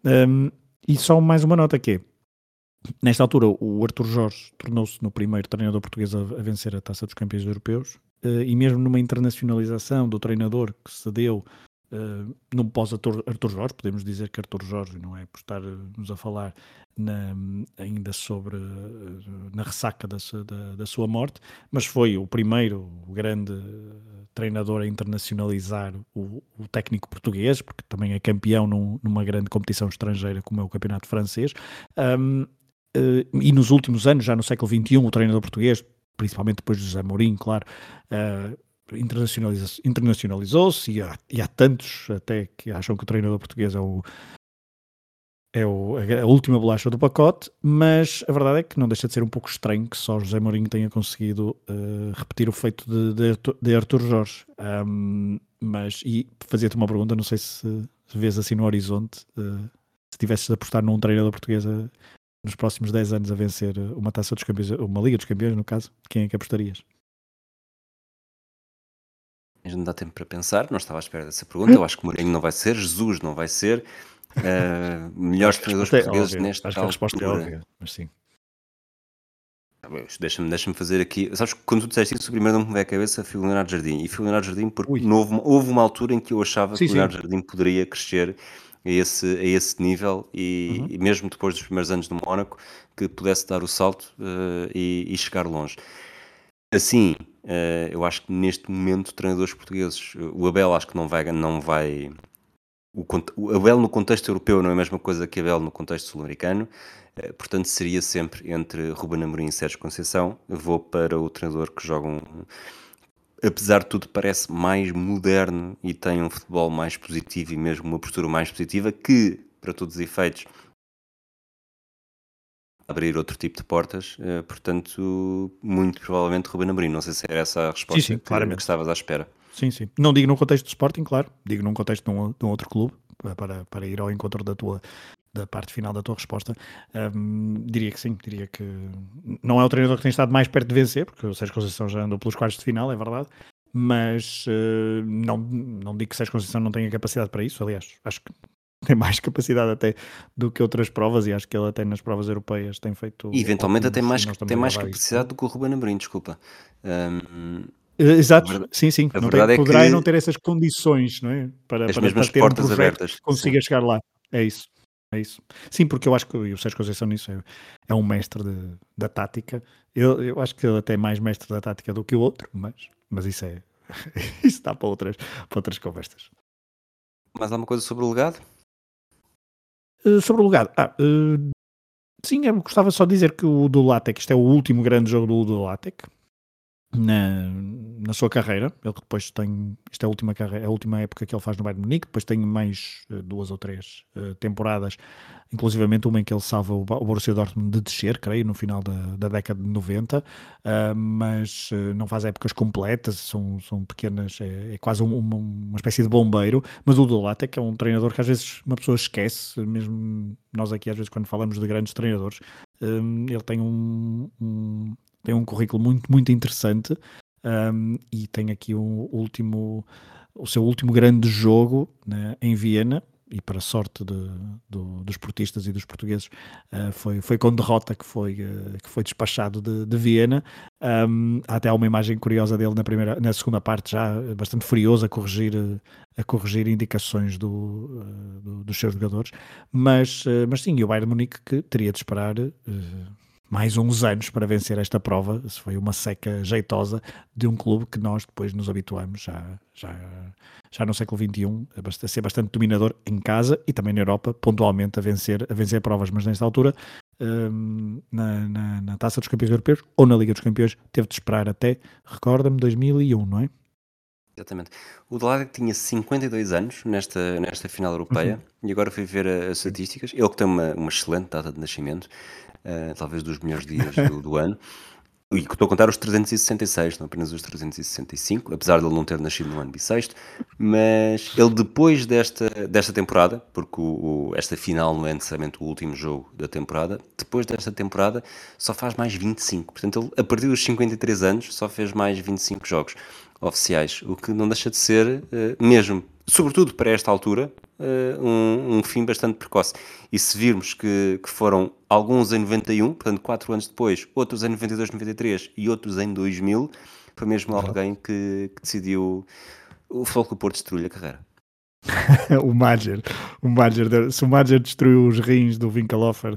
Um, e só mais uma nota que é, Nesta altura, o Arthur Jorge tornou-se no primeiro treinador português a, a vencer a Taça dos Campeões Europeus uh, e mesmo numa internacionalização do treinador que se deu uh, num pós-Arthur Jorge, podemos dizer que Arthur Jorge, não é? Por estarmos a falar na, ainda sobre na ressaca da, da, da, sua morte, mas foi o primeiro grande treinador a internacionalizar o, o técnico português, porque também é campeão num, numa grande competição estrangeira como é o campeonato francês. Um, e nos últimos anos, já no século XXI, o treinador português, principalmente depois de José Mourinho, claro, uh, internacionalizou-se e, e, há tantos até que acham que o treinador português é o, é o, a última bolacha do pacote, mas a verdade é que não deixa de ser um pouco estranho que só José Mourinho tenha conseguido uh, repetir o feito de, de, de Arthur Jorge. Um, mas, e fazia-te uma pergunta, não sei se, se vês assim no horizonte, uh, se tivesses de apostar num treinador português a, nos próximos 10 anos a vencer uma taça dos campeões, uma Liga dos Campeões, no caso, quem é que apostarias? Mas não dá tempo para pensar, não estava à espera dessa pergunta. Eu acho que Mourinho não vai ser, Jesus não vai ser. Uh, melhores treinadores é portugueses óbvio. nesta Acho que a resposta é óbvia, mas sim. Tá deixa-me deixa fazer aqui. Sabes que quando tu disseste isso, o primeiro nome que me veio à cabeça foi o Leonardo Jardim. E foi o Leonardo Jardim porque houve, houve, uma altura em que eu achava sim, que o Leonardo sim. Jardim poderia crescer a esse, a esse nível e, uhum. e, mesmo depois dos primeiros anos no Mónaco, que pudesse dar o salto uh, e, e, chegar longe. Assim, eu acho que neste momento, treinadores portugueses, o Abel acho que não vai, não vai o, o Abel no contexto europeu não é a mesma coisa que Abel no contexto sul-americano, eh, portanto seria sempre entre Ruben Amorim e Sérgio Conceição. vou para o treinador que joga um, apesar de tudo parece mais moderno e tem um futebol mais positivo e mesmo uma postura mais positiva que, para todos os efeitos, abrir outro tipo de portas, uh, portanto, muito provavelmente Ruben Amorim. Não sei se era essa a resposta sim, sim, que, claramente. que estavas à espera. Sim, sim. Não digo num contexto de Sporting, claro, digo num contexto de um, de um outro clube, para, para ir ao encontro da tua da parte final da tua resposta, um, diria que sim, diria que não é o treinador que tem estado mais perto de vencer, porque o Sérgio Conceição já andou pelos quartos de final, é verdade, mas uh, não, não digo que Sérgio Conceição não tenha capacidade para isso, aliás, acho que tem mais capacidade até do que outras provas e acho que ele até nas provas europeias tem feito... E eventualmente até mais, tem mais capacidade do que o Ruben Amorim, desculpa. Um, eh, exato, sim, sim. A não tem, é poderá que... não ter essas condições, não é? Para, As para, mesmas para ter portas um abertas. Consiga sim. chegar lá. É isso. É isso. Sim, porque eu acho que o Sérgio Conceição nisso é, é um mestre de, da tática. Eu, eu acho que ele até é mais mestre da tática do que o outro, mas, mas isso é. isso está para outras, para outras conversas. Mais alguma coisa sobre o legado? Uh, sobre o legado. Ah, uh, sim, eu gostava só de dizer que o do isto é o último grande jogo do, do Latec na, na sua carreira. Ele depois tem, esta é a última, carreira, a última época que ele faz no Bayern Munique, depois tem mais uh, duas ou três uh, temporadas, inclusivamente uma em que ele salva o, o Borussia Dortmund de descer, creio, no final da, da década de 90, uh, eh, mas não faz épocas completas, são, são pequenas, é, é quase um, uma, uma espécie de bombeiro, mas o Dolate é que é um treinador que às vezes uma pessoa esquece, mesmo nós aqui às vezes quando falamos de grandes treinadores, ele tem um, um tem um currículo muito, muito interessante um, e tem aqui o último, o seu último grande jogo né, em Viena, e para sorte de, do, dos portistas e dos portugueses, uh, foi, foi com derrota que foi, uh, que foi despachado de, de Viena. Um, há até uma imagem curiosa dele na, primeira, na segunda parte, já bastante furioso a corrigir, a corrigir indicações do, uh, do dos seus jogadores. Mas, mas sim, o Bayern Munique que teria de esperar mais uns anos para vencer esta prova. Isso foi uma seca jeitosa de um clube que nós depois nos habituamos já, já, já no século XXI a ser bastante dominador em casa e também na Europa, pontualmente a vencer, a vencer provas, mas nesta altura um, na, na, na, Taça dos Campeões Europeus ou na Liga dos Campeões teve de esperar até, recorda-me, 2001, não é? Exatamente. O Delag tinha 52 anos nesta, nesta final europeia uhum. e agora fui ver as estatísticas. Ele que tem uma, uma excelente data de nascimento, uh, talvez dos melhores dias do, do ano. E estou a contar os 366, não apenas os 365, apesar de ele não ter nascido no ano bissexto, mas ele depois desta, desta temporada, porque o, o, esta final não é necessariamente o último jogo da temporada, depois desta temporada só faz mais 25. Portanto, ele a partir dos 53 anos só fez mais 25 jogos oficiais, o que não deixa de ser, uh, mesmo, sobretudo para esta altura, um, um, fim bastante precoce. E se virmos que, que foram alguns em 91, portanto 4 anos depois, outros em 92, 93 e outros em 2000, foi mesmo alguém que, que decidiu o Futebol Porto destruir a carreira. o Major, o Major, se o Major destruiu os rins do Winkelhofer,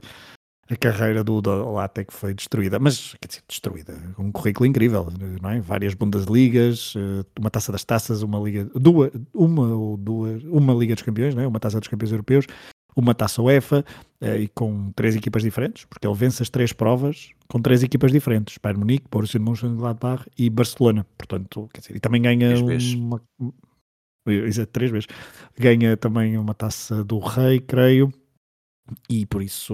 a carreira do Latek foi destruída, mas quer dizer, destruída, um currículo incrível, não é? Várias Bundesligas, eh, uma taça das taças, uma liga, duas, uma ou duas, uma Liga dos Campeões, não é? Uma taça dos Campeões Europeus, uma taça UEFA eh, e com três equipas diferentes, porque ele vence as três provas com três equipas diferentes, Bayern Munique, Borussia Mönchengladbach e Barcelona, portanto, quer dizer, e também ganha uma, três vezes. Ganha também uma taça do Rei, creio. E por isso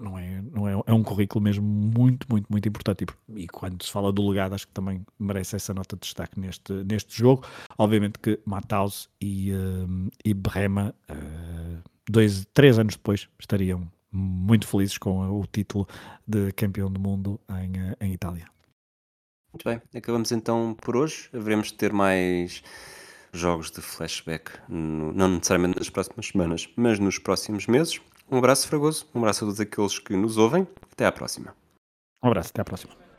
não é, não é, é um currículo mesmo muito, muito, muito importante. E, e, quando se fala do legado, acho que também merece essa nota de destaque neste, neste jogo. Obviamente que Matthaus e, uh, e Brema, uh, dois, três anos depois, estariam muito felizes com o título de campeão do mundo em, eh, em Itália. Muito bem, acabamos então por hoje. Haveremos de ter mais jogos de flashback, no, não necessariamente nas próximas semanas, mas nos próximos meses. Um abraço fragoso, um abraço a todos aqueles que nos ouvem. Até à próxima. Um abraço, até à próxima.